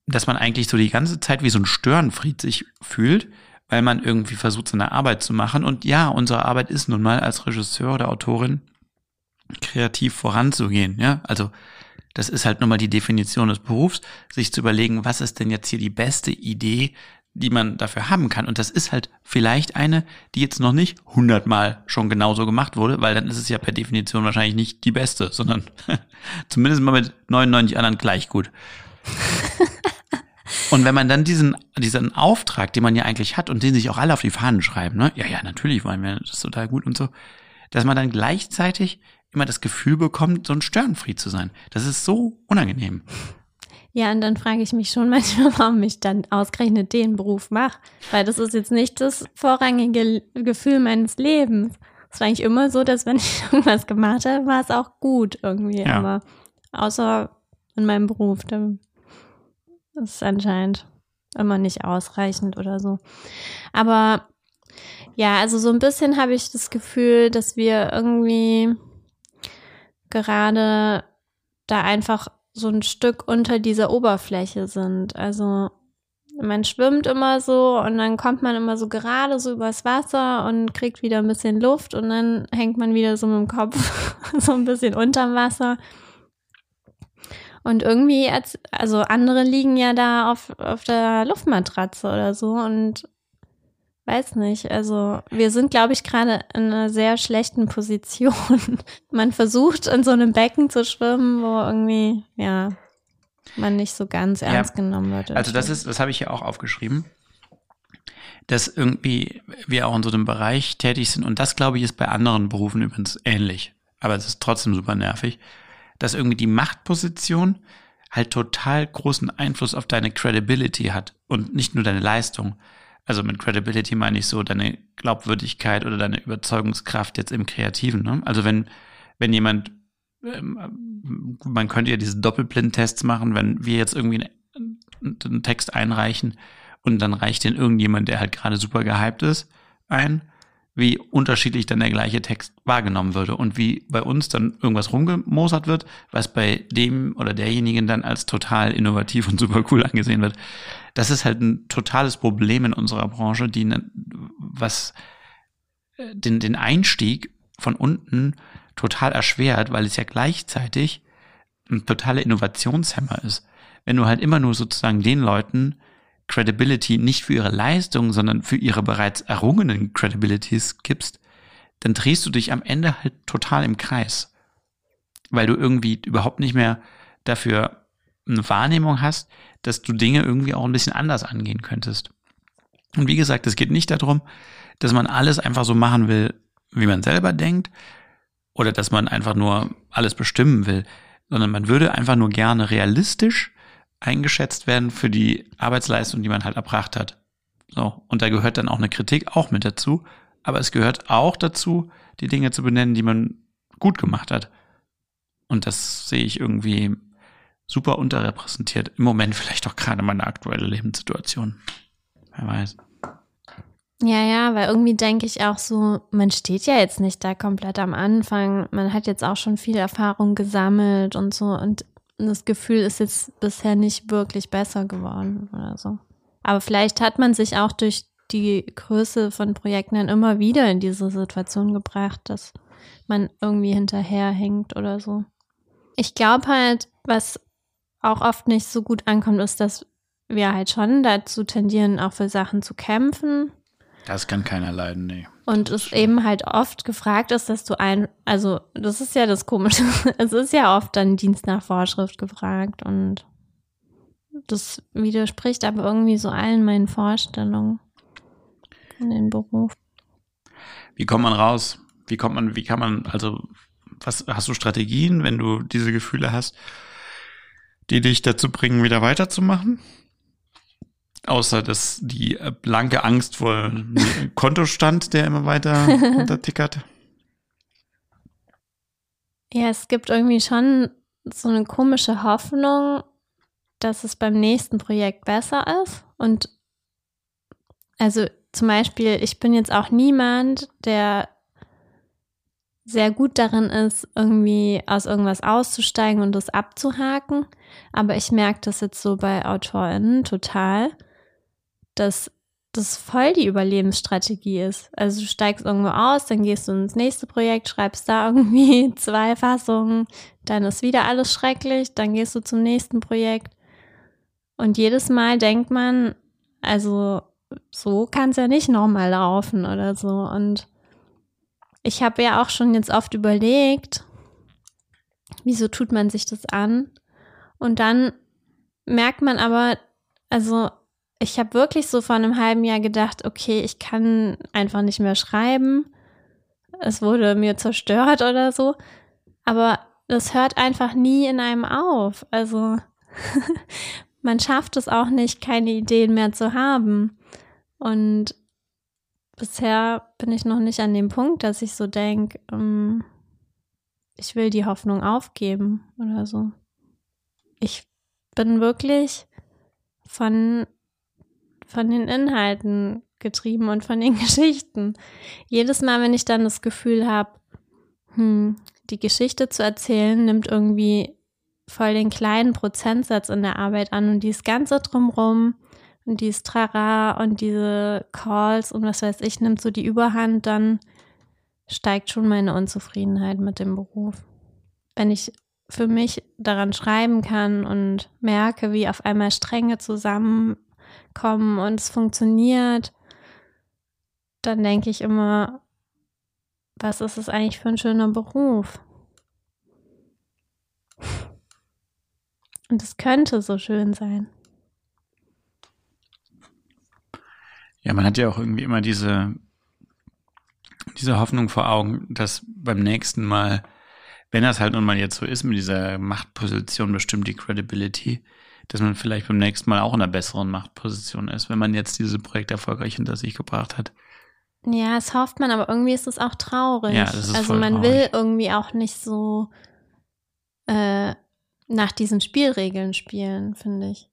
dass man eigentlich so die ganze Zeit wie so ein Störenfried sich fühlt, weil man irgendwie versucht, seine Arbeit zu machen. Und ja, unsere Arbeit ist nun mal als Regisseur oder Autorin kreativ voranzugehen. Ja, also das ist halt nun mal die Definition des Berufs, sich zu überlegen, was ist denn jetzt hier die beste Idee, die man dafür haben kann. Und das ist halt vielleicht eine, die jetzt noch nicht hundertmal schon genauso gemacht wurde, weil dann ist es ja per Definition wahrscheinlich nicht die beste, sondern *laughs* zumindest mal mit 99 anderen gleich gut. *laughs* Und wenn man dann diesen, diesen Auftrag, den man ja eigentlich hat und den sich auch alle auf die Fahnen schreiben, ne? Ja, ja, natürlich wollen wir das ist total gut und so, dass man dann gleichzeitig immer das Gefühl bekommt, so ein Störenfried zu sein. Das ist so unangenehm. Ja, und dann frage ich mich schon *laughs* manchmal, warum ich dann ausgerechnet den Beruf mache. Weil das ist jetzt nicht das vorrangige Gefühl meines Lebens. Es war eigentlich immer so, dass wenn ich *laughs* irgendwas gemacht habe, war es auch gut irgendwie. Ja. Aber außer in meinem Beruf, dann ist es anscheinend immer nicht ausreichend oder so. Aber ja, also so ein bisschen habe ich das Gefühl, dass wir irgendwie gerade da einfach so ein Stück unter dieser Oberfläche sind. Also man schwimmt immer so und dann kommt man immer so gerade so übers Wasser und kriegt wieder ein bisschen Luft und dann hängt man wieder so mit dem Kopf *laughs* so ein bisschen unterm Wasser. Und irgendwie, also andere liegen ja da auf, auf der Luftmatratze oder so und weiß nicht. Also wir sind, glaube ich, gerade in einer sehr schlechten Position. *laughs* man versucht in so einem Becken zu schwimmen, wo irgendwie, ja, man nicht so ganz ernst ja, genommen wird. Also das ist, das habe ich ja auch aufgeschrieben, dass irgendwie wir auch in so einem Bereich tätig sind und das, glaube ich, ist bei anderen Berufen übrigens ähnlich. Aber es ist trotzdem super nervig, dass irgendwie die Machtposition halt total großen Einfluss auf deine Credibility hat und nicht nur deine Leistung. Also mit Credibility meine ich so deine Glaubwürdigkeit oder deine Überzeugungskraft jetzt im Kreativen. Ne? Also wenn, wenn jemand, ähm, man könnte ja diese Doppelblindtests machen, wenn wir jetzt irgendwie einen, einen Text einreichen und dann reicht den irgendjemand, der halt gerade super gehypt ist, ein wie unterschiedlich dann der gleiche Text wahrgenommen würde und wie bei uns dann irgendwas rumgemosert wird, was bei dem oder derjenigen dann als total innovativ und *laughs* super cool angesehen wird. Das ist halt ein totales Problem in unserer Branche, die ne, was äh, den, den Einstieg von unten total erschwert, weil es ja gleichzeitig ein totaler Innovationshemmer ist. Wenn du halt immer nur sozusagen den Leuten Credibility nicht für ihre Leistung, sondern für ihre bereits errungenen Credibilities gibst, dann drehst du dich am Ende halt total im Kreis. Weil du irgendwie überhaupt nicht mehr dafür eine Wahrnehmung hast, dass du Dinge irgendwie auch ein bisschen anders angehen könntest. Und wie gesagt, es geht nicht darum, dass man alles einfach so machen will, wie man selber denkt, oder dass man einfach nur alles bestimmen will, sondern man würde einfach nur gerne realistisch eingeschätzt werden für die Arbeitsleistung, die man halt erbracht hat. So. Und da gehört dann auch eine Kritik auch mit dazu. Aber es gehört auch dazu, die Dinge zu benennen, die man gut gemacht hat. Und das sehe ich irgendwie super unterrepräsentiert. Im Moment vielleicht auch gerade meine aktuelle Lebenssituation. Wer weiß. Ja, ja, weil irgendwie denke ich auch so, man steht ja jetzt nicht da komplett am Anfang. Man hat jetzt auch schon viel Erfahrung gesammelt und so. Und das Gefühl ist jetzt bisher nicht wirklich besser geworden oder so. Aber vielleicht hat man sich auch durch die Größe von Projekten dann immer wieder in diese Situation gebracht, dass man irgendwie hinterherhängt oder so. Ich glaube halt, was auch oft nicht so gut ankommt, ist, dass wir halt schon dazu tendieren, auch für Sachen zu kämpfen das kann keiner leiden, nee. Und es eben halt oft gefragt ist, dass du ein, also das ist ja das Komische. *laughs* es ist ja oft dann Dienst nach Vorschrift gefragt und das widerspricht aber irgendwie so allen meinen Vorstellungen in den Beruf. Wie kommt man raus? Wie kommt man, wie kann man, also was hast du Strategien, wenn du diese Gefühle hast, die dich dazu bringen, wieder weiterzumachen? Außer dass die äh, blanke Angst vor *laughs* Kontostand, der immer weiter *laughs* untertickert. Ja, es gibt irgendwie schon so eine komische Hoffnung, dass es beim nächsten Projekt besser ist. Und also zum Beispiel, ich bin jetzt auch niemand, der sehr gut darin ist, irgendwie aus irgendwas auszusteigen und das abzuhaken. Aber ich merke das jetzt so bei AutorInnen total, dass das voll die Überlebensstrategie ist. Also du steigst irgendwo aus, dann gehst du ins nächste Projekt, schreibst da *laughs* irgendwie zwei Fassungen, dann ist wieder alles schrecklich, dann gehst du zum nächsten Projekt. Und jedes Mal denkt man, also so kann es ja nicht nochmal laufen oder so. Und ich habe ja auch schon jetzt oft überlegt, wieso tut man sich das an? Und dann merkt man aber, also ich habe wirklich so vor einem halben Jahr gedacht, okay, ich kann einfach nicht mehr schreiben. Es wurde mir zerstört oder so. Aber das hört einfach nie in einem auf. Also *laughs* man schafft es auch nicht, keine Ideen mehr zu haben. Und bisher bin ich noch nicht an dem Punkt, dass ich so denke, ähm, ich will die Hoffnung aufgeben oder so. Ich bin wirklich von, von den Inhalten getrieben und von den *laughs* Geschichten. Jedes Mal, wenn ich dann das Gefühl habe, hm, die Geschichte zu erzählen, nimmt irgendwie voll den kleinen Prozentsatz in der Arbeit an und dieses Ganze drumrum und dieses Trara und diese Calls und was weiß ich, nimmt so die Überhand, dann steigt schon meine Unzufriedenheit mit dem Beruf. Wenn ich für mich daran schreiben kann und merke, wie auf einmal Stränge zusammenkommen und es funktioniert, dann denke ich immer, was ist es eigentlich für ein schöner Beruf? Und es könnte so schön sein. Ja, man hat ja auch irgendwie immer diese, diese Hoffnung vor Augen, dass beim nächsten Mal, wenn das halt nun mal jetzt so ist mit dieser Machtposition, bestimmt die Credibility, dass man vielleicht beim nächsten Mal auch in einer besseren Machtposition ist, wenn man jetzt diese Projekte erfolgreich hinter sich gebracht hat. Ja, das hofft man, aber irgendwie ist es auch traurig. Ja, das ist also voll man traurig. will irgendwie auch nicht so äh, nach diesen Spielregeln spielen, finde ich.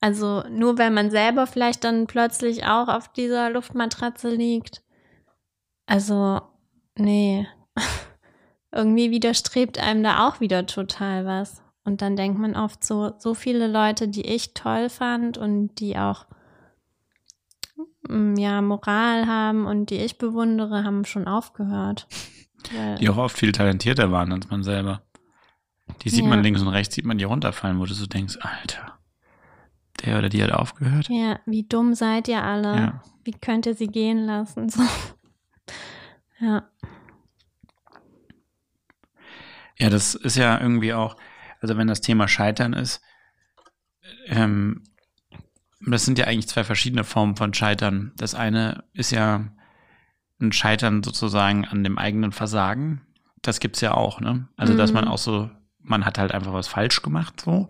Also nur wenn man selber vielleicht dann plötzlich auch auf dieser Luftmatratze liegt. Also, nee. *laughs* Irgendwie widerstrebt einem da auch wieder total was. Und dann denkt man oft so, so viele Leute, die ich toll fand und die auch mm, ja, Moral haben und die ich bewundere, haben schon aufgehört. *laughs* Die auch oft viel talentierter waren als man selber. Die sieht Ja. man links und rechts, sieht man die runterfallen, wo du so denkst, Alter, der oder die hat aufgehört. Ja, wie dumm seid ihr alle? Ja. Wie könnt ihr sie gehen lassen? *laughs* So. Ja. Ja, das ist ja irgendwie auch, also wenn das Thema Scheitern ist, ähm, das sind ja eigentlich zwei verschiedene Formen von Scheitern. Das eine ist ja ein Scheitern sozusagen an dem eigenen Versagen. Das gibt's ja auch, ne? Also, dass man Mhm. auch so, man hat halt einfach was falsch gemacht, so.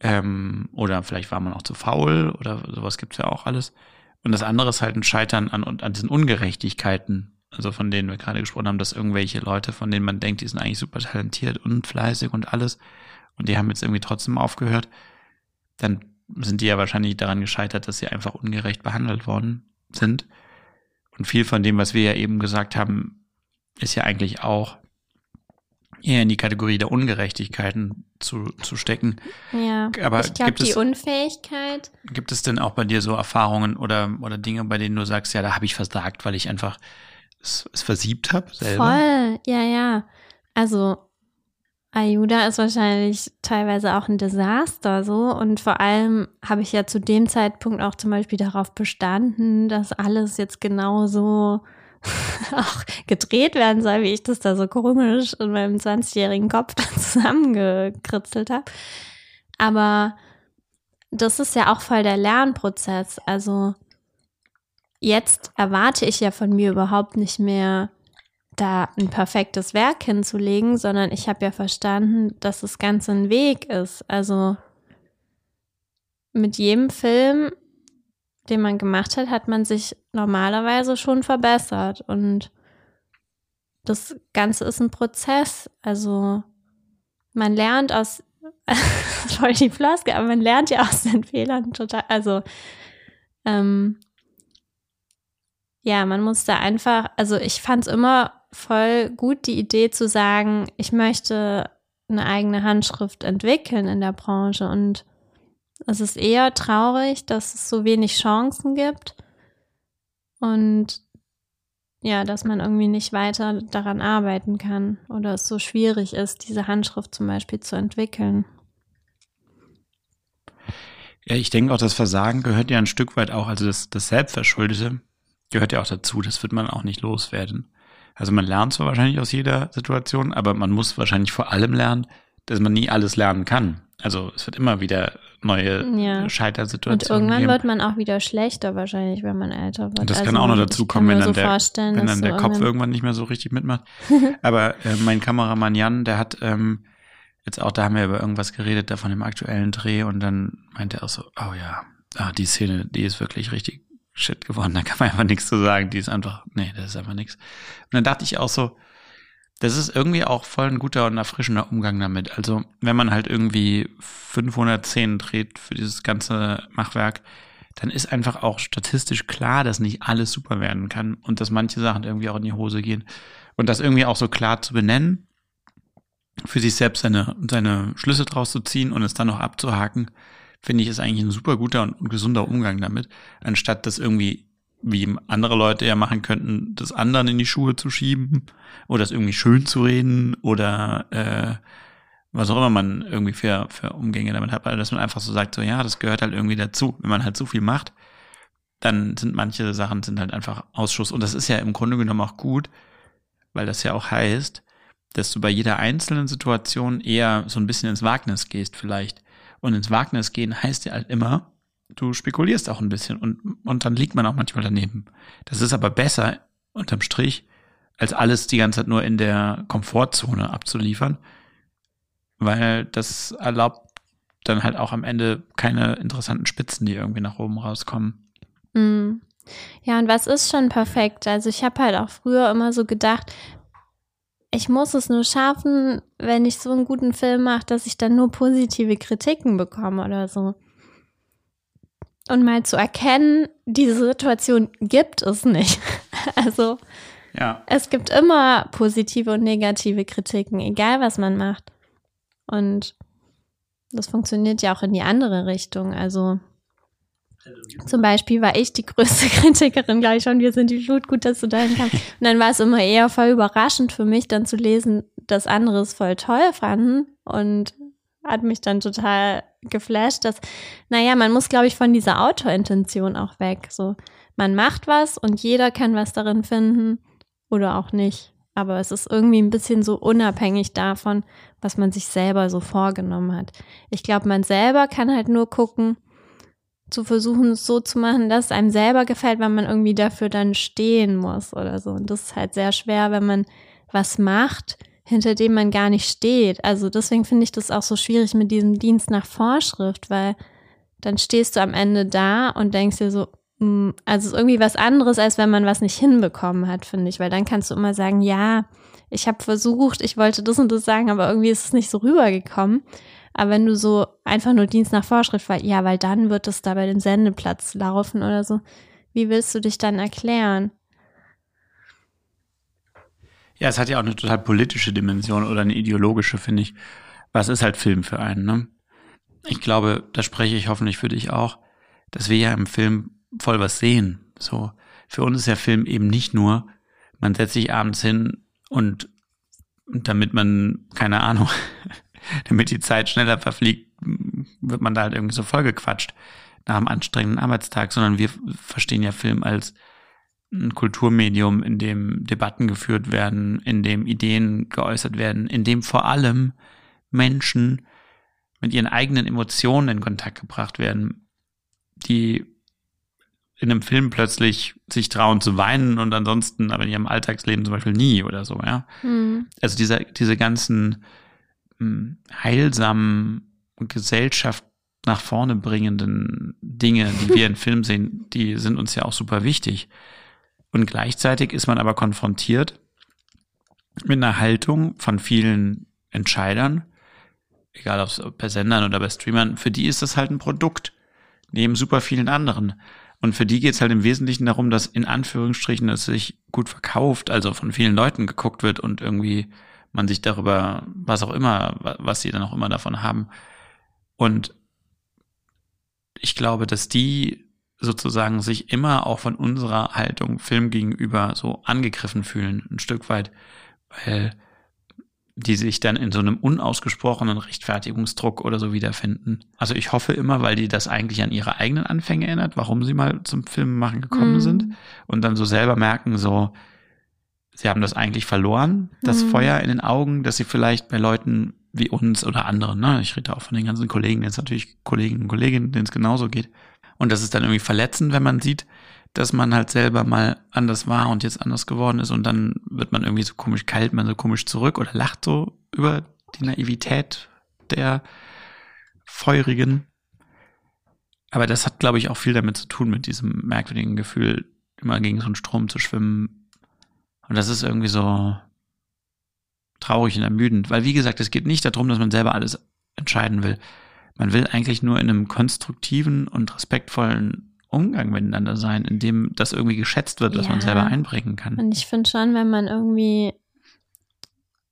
Ähm, oder vielleicht war man auch zu faul oder sowas gibt's ja auch alles. Und das andere ist halt ein Scheitern an, an diesen Ungerechtigkeiten, also von denen wir gerade gesprochen haben, dass irgendwelche Leute, von denen man denkt, die sind eigentlich super talentiert und fleißig und alles, und die haben jetzt irgendwie trotzdem aufgehört, dann sind die ja wahrscheinlich daran gescheitert, dass sie einfach ungerecht behandelt worden sind. Und viel von dem, was wir ja eben gesagt haben, ist ja eigentlich auch eher in die Kategorie der Ungerechtigkeiten zu, zu stecken. Ja. Aber ich glaube, die es- Unfähigkeit, Gibt es denn auch bei dir so Erfahrungen oder, oder Dinge, bei denen du sagst, ja, da habe ich versagt, weil ich einfach es, es versiebt habe voll, ja, ja. Also, Ayuda ist wahrscheinlich teilweise auch ein Desaster so und vor allem habe ich ja zu dem Zeitpunkt auch zum Beispiel darauf bestanden, dass alles jetzt genauso *laughs* auch gedreht werden soll, wie ich das da so komisch in meinem 20-jährigen Kopf *laughs* dann zusammengekritzelt habe. Aber das ist ja auch voll der Lernprozess. Also jetzt erwarte ich ja von mir überhaupt nicht mehr, da ein perfektes Werk hinzulegen, sondern ich habe ja verstanden, dass das Ganze ein Weg ist. Also mit jedem Film, den man gemacht hat, hat man sich normalerweise schon verbessert. Und das Ganze ist ein Prozess. Also man lernt aus, *laughs* voll die Floskel, aber man lernt ja aus den Fehlern total. Also ähm, ja, man muss da einfach, also ich fand es immer voll gut, die Idee zu sagen, ich möchte eine eigene Handschrift entwickeln in der Branche und es ist eher traurig, dass es so wenig Chancen gibt und ja, dass man irgendwie nicht weiter daran arbeiten kann oder es so schwierig ist, diese Handschrift zum Beispiel zu entwickeln. Ja, ich denke auch, das Versagen gehört ja ein Stück weit auch, also das, das Selbstverschuldete gehört ja auch dazu. Das wird man auch nicht loswerden. Also man lernt zwar wahrscheinlich aus jeder Situation, aber man muss wahrscheinlich vor allem lernen, dass man nie alles lernen kann. Also es wird immer wieder neue ja. Scheitersituationen. Und irgendwann geben. wird man auch wieder schlechter wahrscheinlich, wenn man älter wird. Und das also kann auch noch dazu kommen, wenn dann, so der, wenn dann der Kopf irgendwann nicht mehr so richtig mitmacht. *laughs* Aber äh, mein Kameramann Jan, der hat ähm, jetzt auch, da haben wir über irgendwas geredet, da von dem aktuellen Dreh und dann meinte er auch so, oh ja, ah, die Szene, die ist wirklich richtig shit geworden, da kann man einfach nichts zu sagen, die ist einfach, nee, das ist einfach nichts. Und dann dachte ich auch so, das ist irgendwie auch voll ein guter und erfrischender Umgang damit. Also, wenn man halt irgendwie 500 Szenen dreht für dieses ganze Machwerk, dann ist einfach auch statistisch klar, dass nicht alles super werden kann und dass manche Sachen irgendwie auch in die Hose gehen. Und das irgendwie auch so klar zu benennen, für sich selbst seine, seine Schlüsse draus zu ziehen und es dann noch abzuhaken, finde ich, ist eigentlich ein super guter und, und gesunder Umgang damit, anstatt das irgendwie wie andere Leute ja machen könnten, das anderen in die Schuhe zu schieben oder das irgendwie schön zu reden oder äh, was auch immer man irgendwie für, für Umgänge damit hat, dass man einfach so sagt, so ja, das gehört halt irgendwie dazu. Wenn man halt so viel macht, dann sind manche Sachen sind halt einfach Ausschuss. Und das ist ja im Grunde genommen auch gut, weil das ja auch heißt, dass du bei jeder einzelnen Situation eher so ein bisschen ins Wagnis gehst vielleicht. Und ins Wagnis gehen heißt ja halt immer, du spekulierst auch ein bisschen und, und dann liegt man auch manchmal daneben. Das ist aber besser, unterm Strich, als alles die ganze Zeit nur in der Komfortzone abzuliefern, weil das erlaubt dann halt auch am Ende keine interessanten Spitzen, die irgendwie nach oben rauskommen. Mm. Ja, und was ist schon perfekt? Also ich habe halt auch früher immer so gedacht, ich muss es nur schaffen, wenn ich so einen guten Film mache, dass ich dann nur positive Kritiken bekomme oder so und mal zu erkennen, diese Situation gibt es nicht. *laughs* Also ja. es gibt immer positive und negative Kritiken, egal was man macht. Und das funktioniert ja auch in die andere Richtung. Also zum Beispiel war ich die größte *laughs* Kritikerin gleich schon. Wir sind die Flut, gut, dass du dahin kamst. Und dann war es immer eher voll überraschend für mich, dann zu lesen, dass andere es voll toll fanden und hat mich dann total geflasht, dass, naja, man muss, glaube ich, von dieser Autorintention auch weg. So, man macht was und jeder kann was darin finden oder auch nicht. Aber es ist irgendwie ein bisschen so unabhängig davon, was man sich selber so vorgenommen hat. Ich glaube, man selber kann halt nur gucken, zu versuchen, es so zu machen, dass es einem selber gefällt, weil man irgendwie dafür dann stehen muss oder so. Und das ist halt sehr schwer, wenn man was macht, hinter dem man gar nicht steht. Also deswegen finde ich das auch so schwierig mit diesem Dienst nach Vorschrift, weil dann stehst du am Ende da und denkst dir so, mm, also ist irgendwie was anderes, als wenn man was nicht hinbekommen hat, finde ich, weil dann kannst du immer sagen, ja, ich habe versucht, ich wollte das und das sagen, aber irgendwie ist es nicht so rübergekommen. Aber wenn du so einfach nur Dienst nach Vorschrift, weil ja, weil dann wird es da bei dem Sendeplatz laufen oder so, wie willst du dich dann erklären? Ja, es hat ja auch eine total politische Dimension oder eine ideologische, finde ich. Was ist halt Film für einen, ne? Ich glaube, da spreche ich hoffentlich für dich auch, dass wir ja im Film voll was sehen. So, für uns ist ja Film eben nicht nur, man setzt sich abends hin und damit man, keine Ahnung, *laughs* damit die Zeit schneller verfliegt, wird man da halt irgendwie so vollgequatscht nach einem anstrengenden Arbeitstag, sondern wir verstehen ja Film als ein Kulturmedium, in dem Debatten geführt werden, in dem Ideen geäußert werden, in dem vor allem Menschen mit ihren eigenen Emotionen in Kontakt gebracht werden, die in einem Film plötzlich sich trauen zu weinen und ansonsten aber in ihrem Alltagsleben zum Beispiel nie oder so, ja. Mhm. Also diese, diese ganzen heilsamen Gesellschaft nach vorne bringenden Dinge, die wir in *laughs* Filmen sehen, die sind uns ja auch super wichtig. Und gleichzeitig ist man aber konfrontiert mit einer Haltung von vielen Entscheidern, egal ob es bei Sendern oder bei Streamern, für die ist das halt ein Produkt, neben super vielen anderen. Und für die geht es halt im Wesentlichen darum, dass in Anführungsstrichen es sich gut verkauft, also von vielen Leuten geguckt wird und irgendwie man sich darüber, was auch immer, was sie dann auch immer davon haben. Und ich glaube, dass die sozusagen sich immer auch von unserer Haltung Film gegenüber so angegriffen fühlen, ein Stück weit, weil die sich dann in so einem unausgesprochenen Rechtfertigungsdruck oder so wiederfinden. Also ich hoffe immer, weil die das eigentlich an ihre eigenen Anfänge erinnert, warum sie mal zum Filmemachen gekommen mhm. sind und dann so selber merken, so, sie haben das eigentlich verloren, das mhm. Feuer in den Augen, dass sie vielleicht bei Leuten wie uns oder anderen, ne, ich rede auch von den ganzen Kollegen, jetzt natürlich Kolleginnen und Kolleginnen, denen es genauso geht. Und das ist dann irgendwie verletzend, wenn man sieht, dass man halt selber mal anders war und jetzt anders geworden ist und dann wird man irgendwie so komisch kalt, man so komisch zurück oder lacht so über die Naivität der Feurigen. Aber das hat, glaube ich, auch viel damit zu tun, mit diesem merkwürdigen Gefühl, immer gegen so einen Strom zu schwimmen. Und das ist irgendwie so traurig und ermüdend, weil wie gesagt, es geht nicht darum, dass man selber alles entscheiden will. Man will eigentlich nur in einem konstruktiven und respektvollen Umgang miteinander sein, in dem das irgendwie geschätzt wird, was ja. man selber einbringen kann. Und ich finde schon, wenn man irgendwie,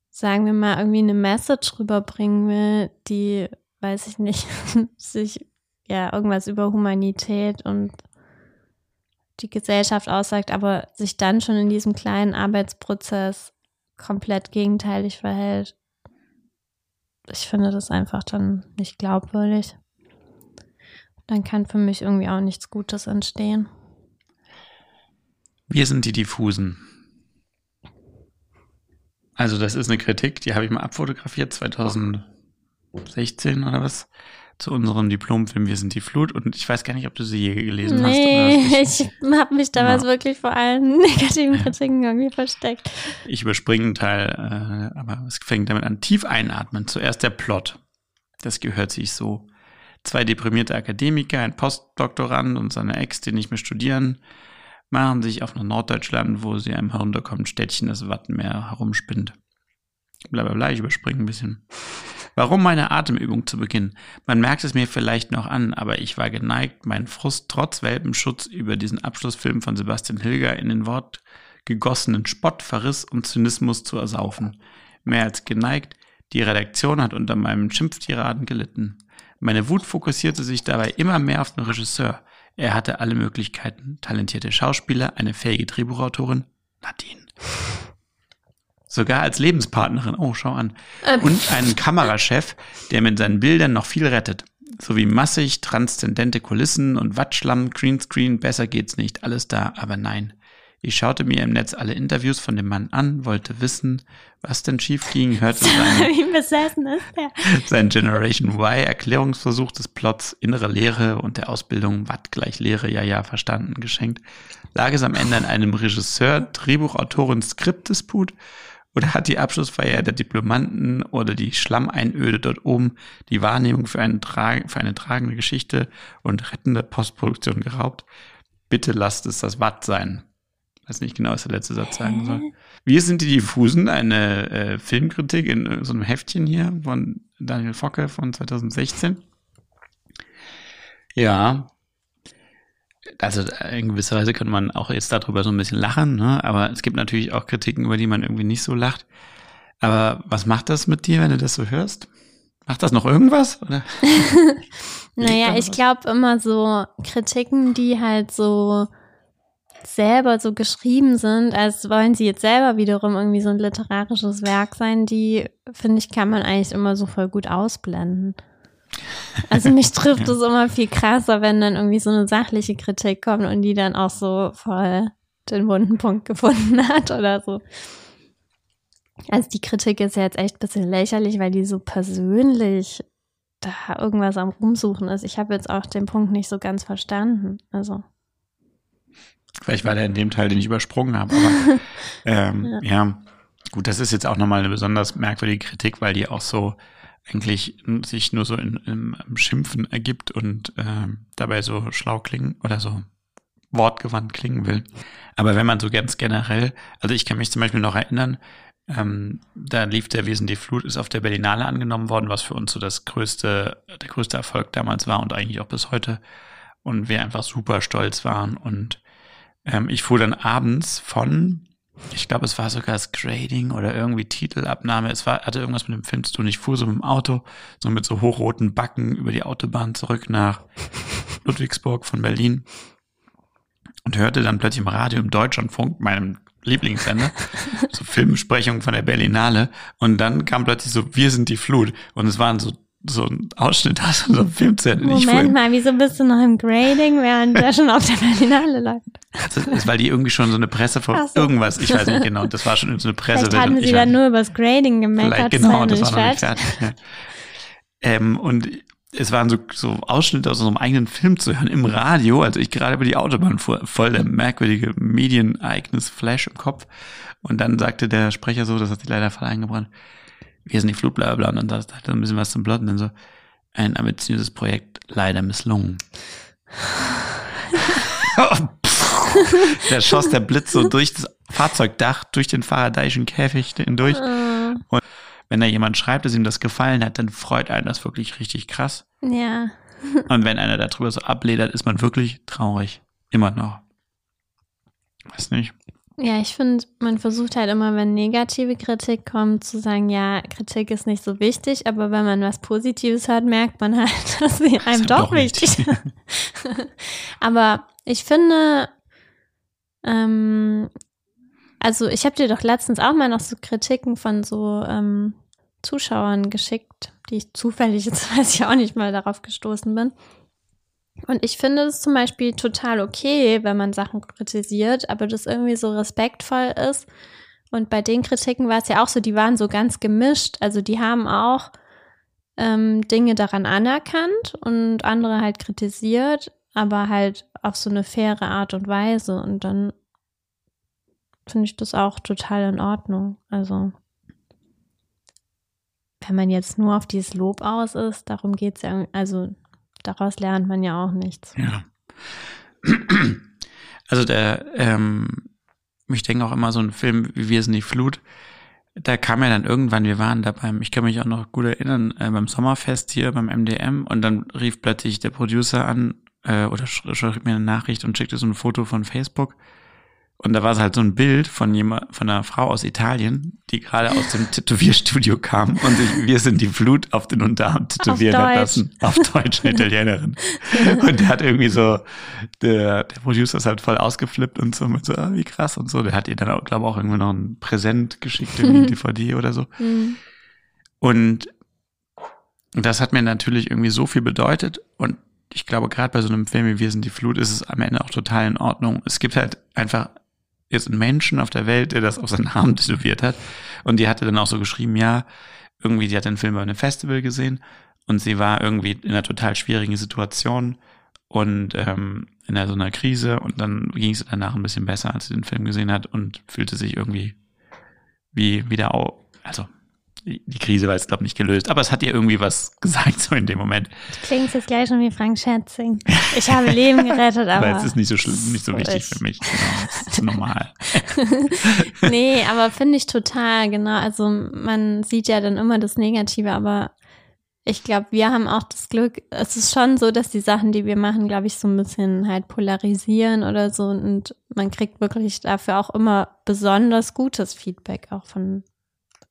sagen wir mal, irgendwie eine Message rüberbringen will, die, weiß ich nicht, *laughs* sich ja irgendwas über Humanität und die Gesellschaft aussagt, aber sich dann schon in diesem kleinen Arbeitsprozess komplett gegenteilig verhält. Ich finde das einfach dann nicht glaubwürdig dann kann für mich irgendwie auch nichts Gutes entstehen. Wir sind die Diffusen. Also das ist eine Kritik, die habe ich mal abfotografiert 2016 oder was zu unserem Diplomfilm Wir sind die Flut und ich weiß gar nicht, ob du sie je gelesen nee, hast. Nee, *laughs* ich habe mich damals ja. wirklich vor allen *laughs* negativen Kritiken irgendwie versteckt. Ich überspringe einen Teil, äh, aber es fängt damit an. Tief einatmen. Zuerst der Plot. Das gehört sich so zwei deprimierte Akademiker, ein Postdoktorand und seine Ex, die nicht mehr studieren, machen sich auf nach Norddeutschland, wo sie einem herunterkommenden Städtchen das Wattenmeer herumspinnt. Blablabla, ich überspringe ein bisschen. Warum meine Atemübung zu Beginn? Man merkt es mir vielleicht noch an, aber ich war geneigt, meinen Frust trotz Welpenschutz über diesen Abschlussfilm von Sebastian Hilger in den Wort gegossenen Spott, Verriss und Zynismus zu ersaufen. Mehr als geneigt, die Redaktion hat unter meinem Schimpftiraden gelitten. Meine Wut fokussierte sich dabei immer mehr auf den Regisseur. Er hatte alle Möglichkeiten. Talentierte Schauspieler, eine fähige Drehbuchautorin, Nadine. Sogar als Lebenspartnerin, oh, schau an. Ähm. Und einen Kamerachef, der mit seinen Bildern noch viel rettet. Sowie massig transzendente Kulissen und Wattschlamm, Greenscreen, besser geht's nicht, alles da, aber nein. Ich schaute mir im Netz alle Interviews von dem Mann an, wollte wissen, was denn schief ging, hörte *laughs* sein Generation Y Erklärungsversuch des Plots, innere Lehre und der Ausbildung, Watt gleich Lehre, ja, ja, verstanden, geschenkt. Lag es am Ende an einem Regisseur, Drehbuchautorin, Skriptdisput oder hat die Abschlussfeier der Diplomanten oder die Schlammeinöde dort oben die Wahrnehmung für eine, für eine tragende Geschichte und rettende Postproduktion geraubt? Bitte lasst es das Watt sein weiß nicht genau, was der letzte Satz sagen soll. Wir sind die Diffusen, eine äh, Filmkritik in so einem Heftchen hier von Daniel Focke von 2016. Ja. Also äh, in gewisser Weise kann man auch jetzt darüber so ein bisschen lachen, ne? aber es gibt natürlich auch Kritiken, über die man irgendwie nicht so lacht. Aber was macht das mit dir, wenn du das so hörst? Macht das noch irgendwas? Oder? *laughs* naja, ich glaube immer so Kritiken, die halt so selber so geschrieben sind, als wollen sie jetzt selber wiederum irgendwie so ein literarisches Werk sein, die, finde ich, kann man eigentlich immer so voll gut ausblenden. Also mich trifft es immer viel krasser, wenn dann irgendwie so eine sachliche Kritik kommt und die dann auch so voll den wunden Punkt gefunden *laughs* hat oder so. Also die Kritik ist ja jetzt echt ein bisschen lächerlich, weil die so persönlich da irgendwas am Rumsuchen ist. Ich habe jetzt auch den Punkt nicht so ganz verstanden. Also. Vielleicht war der in dem Teil, den ich übersprungen habe. Aber *laughs* ähm, ja. ja. gut, das ist jetzt auch nochmal eine besonders merkwürdige Kritik, weil die auch so eigentlich sich nur so in, in, im Schimpfen ergibt und äh, dabei so schlau klingen oder so wortgewandt klingen will. Aber wenn man so ganz generell, also ich kann mich zum Beispiel noch erinnern, Ähm, da lief der Wesen die Flut, ist auf der Berlinale angenommen worden, was für uns so das größte, der größte Erfolg damals war und eigentlich auch bis heute. Und wir einfach super stolz waren. Und ähm, ich fuhr dann abends von, ich glaube, es war sogar das Grading oder irgendwie Titelabnahme. Es war, hatte irgendwas mit dem Film zu tun. Ich fuhr so mit dem Auto, so mit so hochroten Backen über die Autobahn zurück nach *laughs* Ludwigsburg von Berlin und hörte dann plötzlich im Radio im Deutschlandfunk, meinem Lieblingssender, *laughs* so Filmbesprechungen von der Berlinale. Und dann kam plötzlich so, wir sind die Flut. Und es waren so so ein Ausschnitt aus so einem Filmzettel. Moment mal, wieso bist du noch im Grading, während der schon auf der Berlinale läuft? Also, das ist, weil die irgendwie schon so eine Presse vor so. irgendwas, ich weiß nicht genau, das war schon so eine Presse. Vielleicht hatten sie dann nur über das Grading gemeckert. Genau, das war noch nicht fertig. Ja. Ähm, und es waren so, so Ausschnitte aus unserem eigenen Film zu hören im Radio, also ich gerade über die Autobahn fuhr, voll der merkwürdige Medienereignis Flash im Kopf. Und dann sagte der Sprecher so, das hat sich leider voll eingebrannt, wir sind die Flut, bla bla, und dann sagt er ein bisschen was zum Plot und dann so, ein ambitiöses Projekt leider misslungen. da schoss der Blitz so durch das Fahrzeugdach, durch den faradayischen Käfig hindurch. Ah. Und wenn da jemand schreibt, dass ihm das gefallen hat, dann freut einen das wirklich richtig krass. Ja. Und wenn einer darüber so abledert, ist man wirklich traurig. Immer noch. Weiß nicht. Ja, ich finde, man versucht halt immer, wenn negative Kritik kommt, zu sagen, ja, Kritik ist nicht so wichtig, aber wenn man was Positives hat, merkt man halt, *laughs* dass sie einem doch, doch wichtig ist. *laughs* aber ich finde, ähm, also ich habe dir doch letztens auch mal noch so Kritiken von so ähm, Zuschauern geschickt, die ich zufällig, *laughs* jetzt weiß ich auch nicht mal darauf gestoßen bin. Und ich finde es zum Beispiel total okay, wenn man Sachen kritisiert, aber das irgendwie so respektvoll ist. Und bei den Kritiken war es ja auch so, die waren so ganz gemischt. Also die haben auch ähm, Dinge daran anerkannt und andere halt kritisiert, aber halt auf so eine faire Art und Weise. Und dann finde ich das auch total in Ordnung. Also wenn man jetzt nur auf dieses Lob aus ist, darum geht es ja, also daraus lernt man ja auch nichts. Ja. *clears throat* Also der, ähm, ich denke auch immer so ein Film wie Wir sind die Flut, da kam ja dann irgendwann, wir waren da beim, ich kann mich auch noch gut erinnern, äh, beim Sommerfest hier beim MDM und dann rief plötzlich der Producer an äh, oder schrieb mir eine Nachricht und schickte so ein Foto von Facebook und da war es halt so ein Bild von jemand, von einer Frau aus Italien, die gerade aus dem Tätowierstudio kam und sich, wir sind die Flut auf den Unterarm tätowieren hat lassen. Auf Deutsch, eine Italienerin. *laughs* und der hat irgendwie so, der, der Producer ist halt voll ausgeflippt und so mit so, ah, wie krass und so. Der hat ihr dann, glaube ich, auch irgendwie noch ein Präsent geschickt, irgendwie *laughs* DVD oder so. Mhm. Und das hat mir natürlich irgendwie so viel bedeutet und ich glaube, gerade bei so einem Film wie Wir sind die Flut ist es am Ende auch total in Ordnung. Es gibt halt einfach ist ein Menschen auf der Welt, der das auf seinen Arm *laughs* tätowiert hat. Und die hatte dann auch so geschrieben, ja, irgendwie, die hat den Film bei einem Festival gesehen und sie war irgendwie in einer total schwierigen Situation und ähm, in einer, so einer Krise und dann ging es danach ein bisschen besser, als sie den Film gesehen hat und fühlte sich irgendwie wie wieder also die Krise war jetzt, glaube ich, nicht gelöst. Aber es hat ihr irgendwie was *laughs* gesagt, so in dem Moment. Du klingst jetzt gleich schon wie Frank Schätzing. Ich habe Leben gerettet, aber. aber es ist nicht so schlimm, nicht so wichtig für mich. Genau, das ist normal. *laughs* nee, aber finde ich total, genau. Also man sieht ja dann immer das Negative, aber ich glaube, wir haben auch das Glück, es ist schon so, dass die Sachen, die wir machen, glaube ich, so ein bisschen halt polarisieren oder so und man kriegt wirklich dafür auch immer besonders gutes Feedback auch von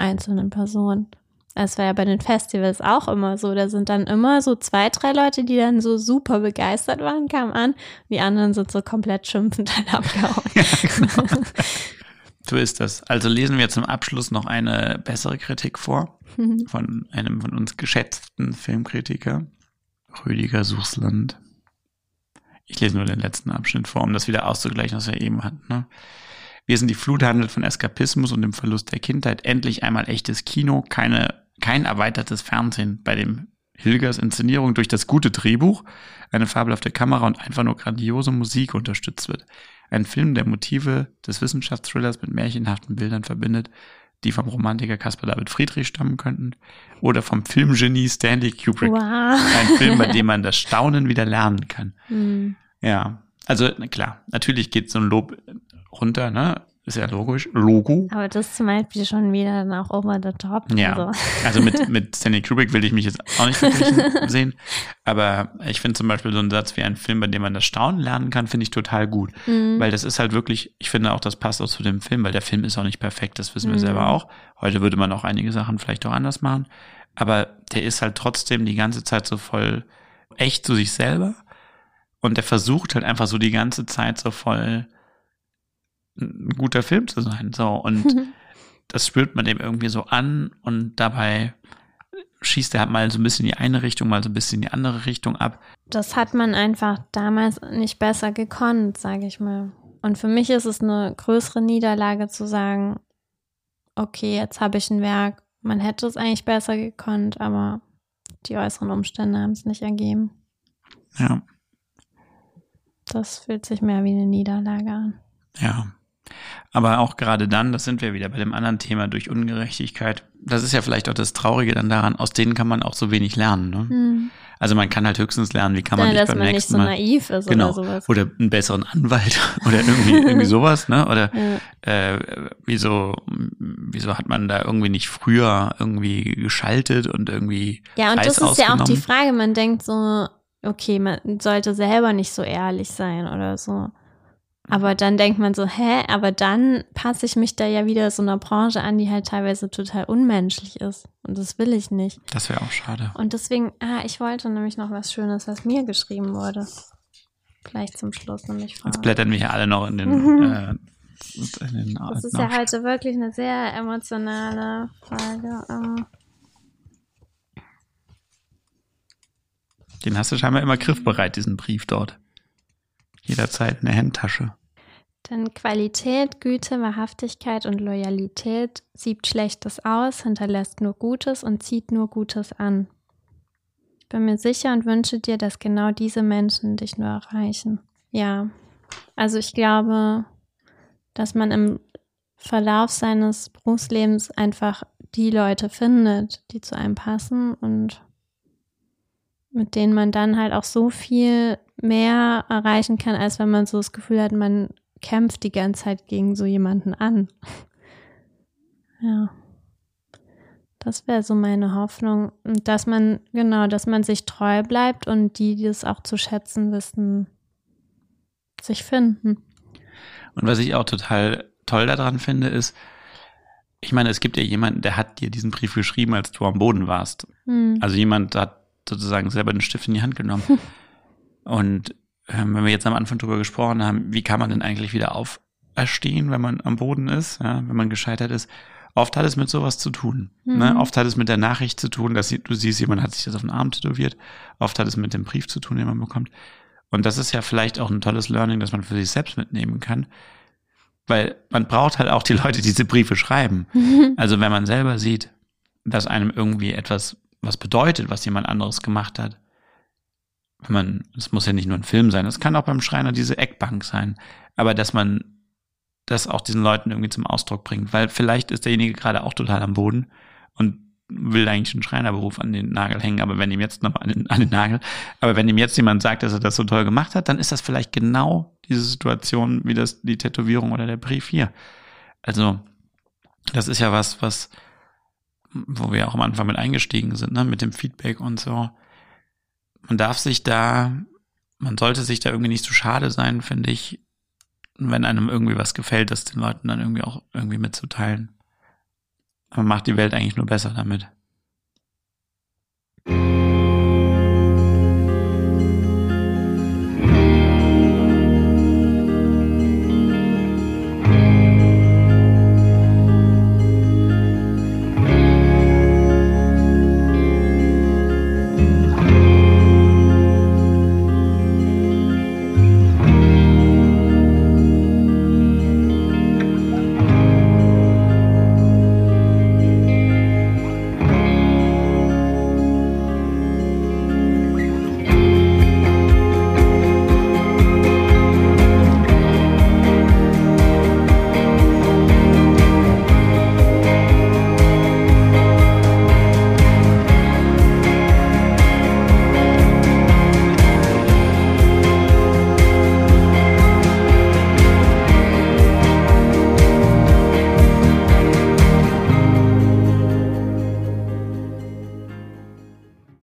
einzelnen Personen. Es war ja bei den Festivals auch immer so. Da sind dann immer so zwei, drei Leute, die dann so super begeistert waren, kamen an. Die anderen sind so komplett schimpfend dann *laughs* abgehauen. Ja, genau. so ist das. Also lesen wir zum Abschluss noch eine bessere Kritik vor von einem von uns geschätzten Filmkritiker, Rüdiger Suchsland. Ich lese nur den letzten Abschnitt vor, um das wieder auszugleichen, was wir eben hatten. Ne? Wir sind die Flut handelt von Eskapismus und dem Verlust der Kindheit. Endlich einmal echtes Kino, keine, kein erweitertes Fernsehen, bei dem Hilgers Inszenierung durch das gute Drehbuch, eine fabelhafte Kamera und einfach nur grandiose Musik unterstützt wird. Ein Film, der Motive des Wissenschaftsthrillers mit märchenhaften Bildern verbindet, die vom Romantiker Caspar David Friedrich stammen könnten, oder vom Filmgenie Stanley Kubrick. Wow. Ein Film, bei dem *laughs* man das Staunen wieder lernen kann. Mhm. Ja, also klar, natürlich geht so ein Lob runter, ne? ist ja logisch, Logo. Aber das ist zum Beispiel schon wieder dann auch over the top. Ja, also, also mit, *laughs* mit Stanley Kubrick will ich mich jetzt auch nicht verglichen *laughs* sehen. Aber ich finde zum Beispiel so einen Satz wie ein Film, bei dem man das Staunen lernen kann, finde ich total gut. Mhm. Weil das ist halt wirklich, ich finde auch, das passt auch zu dem Film, weil der Film ist auch nicht perfekt, das wissen wir mhm. selber auch. Heute würde man auch einige Sachen vielleicht auch anders machen. Aber der ist halt trotzdem die ganze Zeit so voll echt zu sich selber. Und der versucht halt einfach so die ganze Zeit so voll ein guter Film zu sein. So, und *laughs* das spürt man dem irgendwie so an und dabei schießt er halt mal so ein bisschen in die eine Richtung, mal so ein bisschen in die andere Richtung ab. Das hat man einfach damals nicht besser gekonnt, sage ich mal. Und für mich ist es eine größere Niederlage zu sagen, okay, jetzt habe ich ein Werk, man hätte es eigentlich besser gekonnt, aber die äußeren Umstände haben es nicht ergeben. Ja. Das fühlt sich mehr wie eine Niederlage an. Ja. Aber auch gerade dann, das sind wir wieder bei dem anderen Thema durch Ungerechtigkeit. Das ist ja vielleicht auch das Traurige dann daran, aus denen kann man auch so wenig lernen. Ne? Hm. Also man kann halt höchstens lernen, wie kann man ja, sich beim man nächsten Mal. Dass man nicht so naiv ist genau, oder sowas. Oder einen besseren Anwalt *laughs* oder irgendwie, irgendwie *laughs* sowas, ne? Oder ja. äh, wieso, wieso hat man da irgendwie nicht früher irgendwie geschaltet und irgendwie. Ja, und Preis das ist ja auch die Frage, man denkt so, okay, man sollte selber nicht so ehrlich sein oder so. Aber dann denkt man so, hä, aber dann passe ich mich da ja wieder so einer Branche an, die halt teilweise total unmenschlich ist. Und das will ich nicht. Das wäre auch schade. Und deswegen, ah, ich wollte nämlich noch was Schönes, was mir geschrieben wurde. Gleich zum Schluss nämlich vor. Jetzt blättern wir hier alle noch in den. *laughs* äh, in den das ist ja heute wirklich eine sehr emotionale Frage. Ähm. Den hast du scheinbar immer griffbereit, diesen Brief dort jederzeit eine Handtasche. Denn Qualität, Güte, Wahrhaftigkeit und Loyalität siebt Schlechtes aus, hinterlässt nur Gutes und zieht nur Gutes an. Ich bin mir sicher und wünsche dir, dass genau diese Menschen dich nur erreichen. Ja, also ich glaube, dass man im Verlauf seines Berufslebens einfach die Leute findet, die zu einem passen und mit denen man dann halt auch so viel mehr erreichen kann, als wenn man so das Gefühl hat, man kämpft die ganze Zeit gegen so jemanden an. *laughs* ja. Das wäre so meine Hoffnung, dass man, genau, dass man sich treu bleibt und die, die es auch zu schätzen wissen, sich finden. Und was ich auch total toll daran finde, ist, ich meine, es gibt ja jemanden, der hat dir diesen Brief geschrieben, als du am Boden warst. Hm. Also jemand hat sozusagen selber den Stift in die Hand genommen. *laughs* Und ähm, wenn wir jetzt am Anfang drüber gesprochen haben, wie kann man denn eigentlich wieder auferstehen, wenn man am Boden ist, ja, wenn man gescheitert ist, oft hat es mit sowas zu tun. Ne? Mhm. Ne? Oft hat es mit der Nachricht zu tun, dass du siehst, jemand hat sich das auf den Arm tätowiert. Oft hat es mit dem Brief zu tun, den man bekommt. Und das ist ja vielleicht auch ein tolles Learning, das man für sich selbst mitnehmen kann. Weil man braucht halt auch die Leute, die diese Briefe schreiben. Mhm. *laughs* Also wenn man selber sieht, dass einem irgendwie etwas was bedeutet, was jemand anderes gemacht hat. Wenn man, es muss ja nicht nur ein Film sein, es kann auch beim Schreiner diese Eckbank sein, aber dass man das auch diesen Leuten irgendwie zum Ausdruck bringt, weil vielleicht ist derjenige gerade auch total am Boden und will eigentlich einen Schreinerberuf an den Nagel hängen, aber wenn ihm jetzt noch an den, an den Nagel, aber wenn ihm jetzt jemand sagt, dass er das so toll gemacht hat, dann ist das vielleicht genau diese Situation wie das, die Tätowierung oder der Brief hier. Also, das ist ja was, was wo wir auch am Anfang mit eingestiegen sind, ne, mit dem Feedback und so. Man darf sich da, man sollte sich da irgendwie nicht zu schade sein, finde ich, wenn einem irgendwie was gefällt, das den Leuten dann irgendwie auch irgendwie mitzuteilen. Man macht die Welt eigentlich nur besser damit.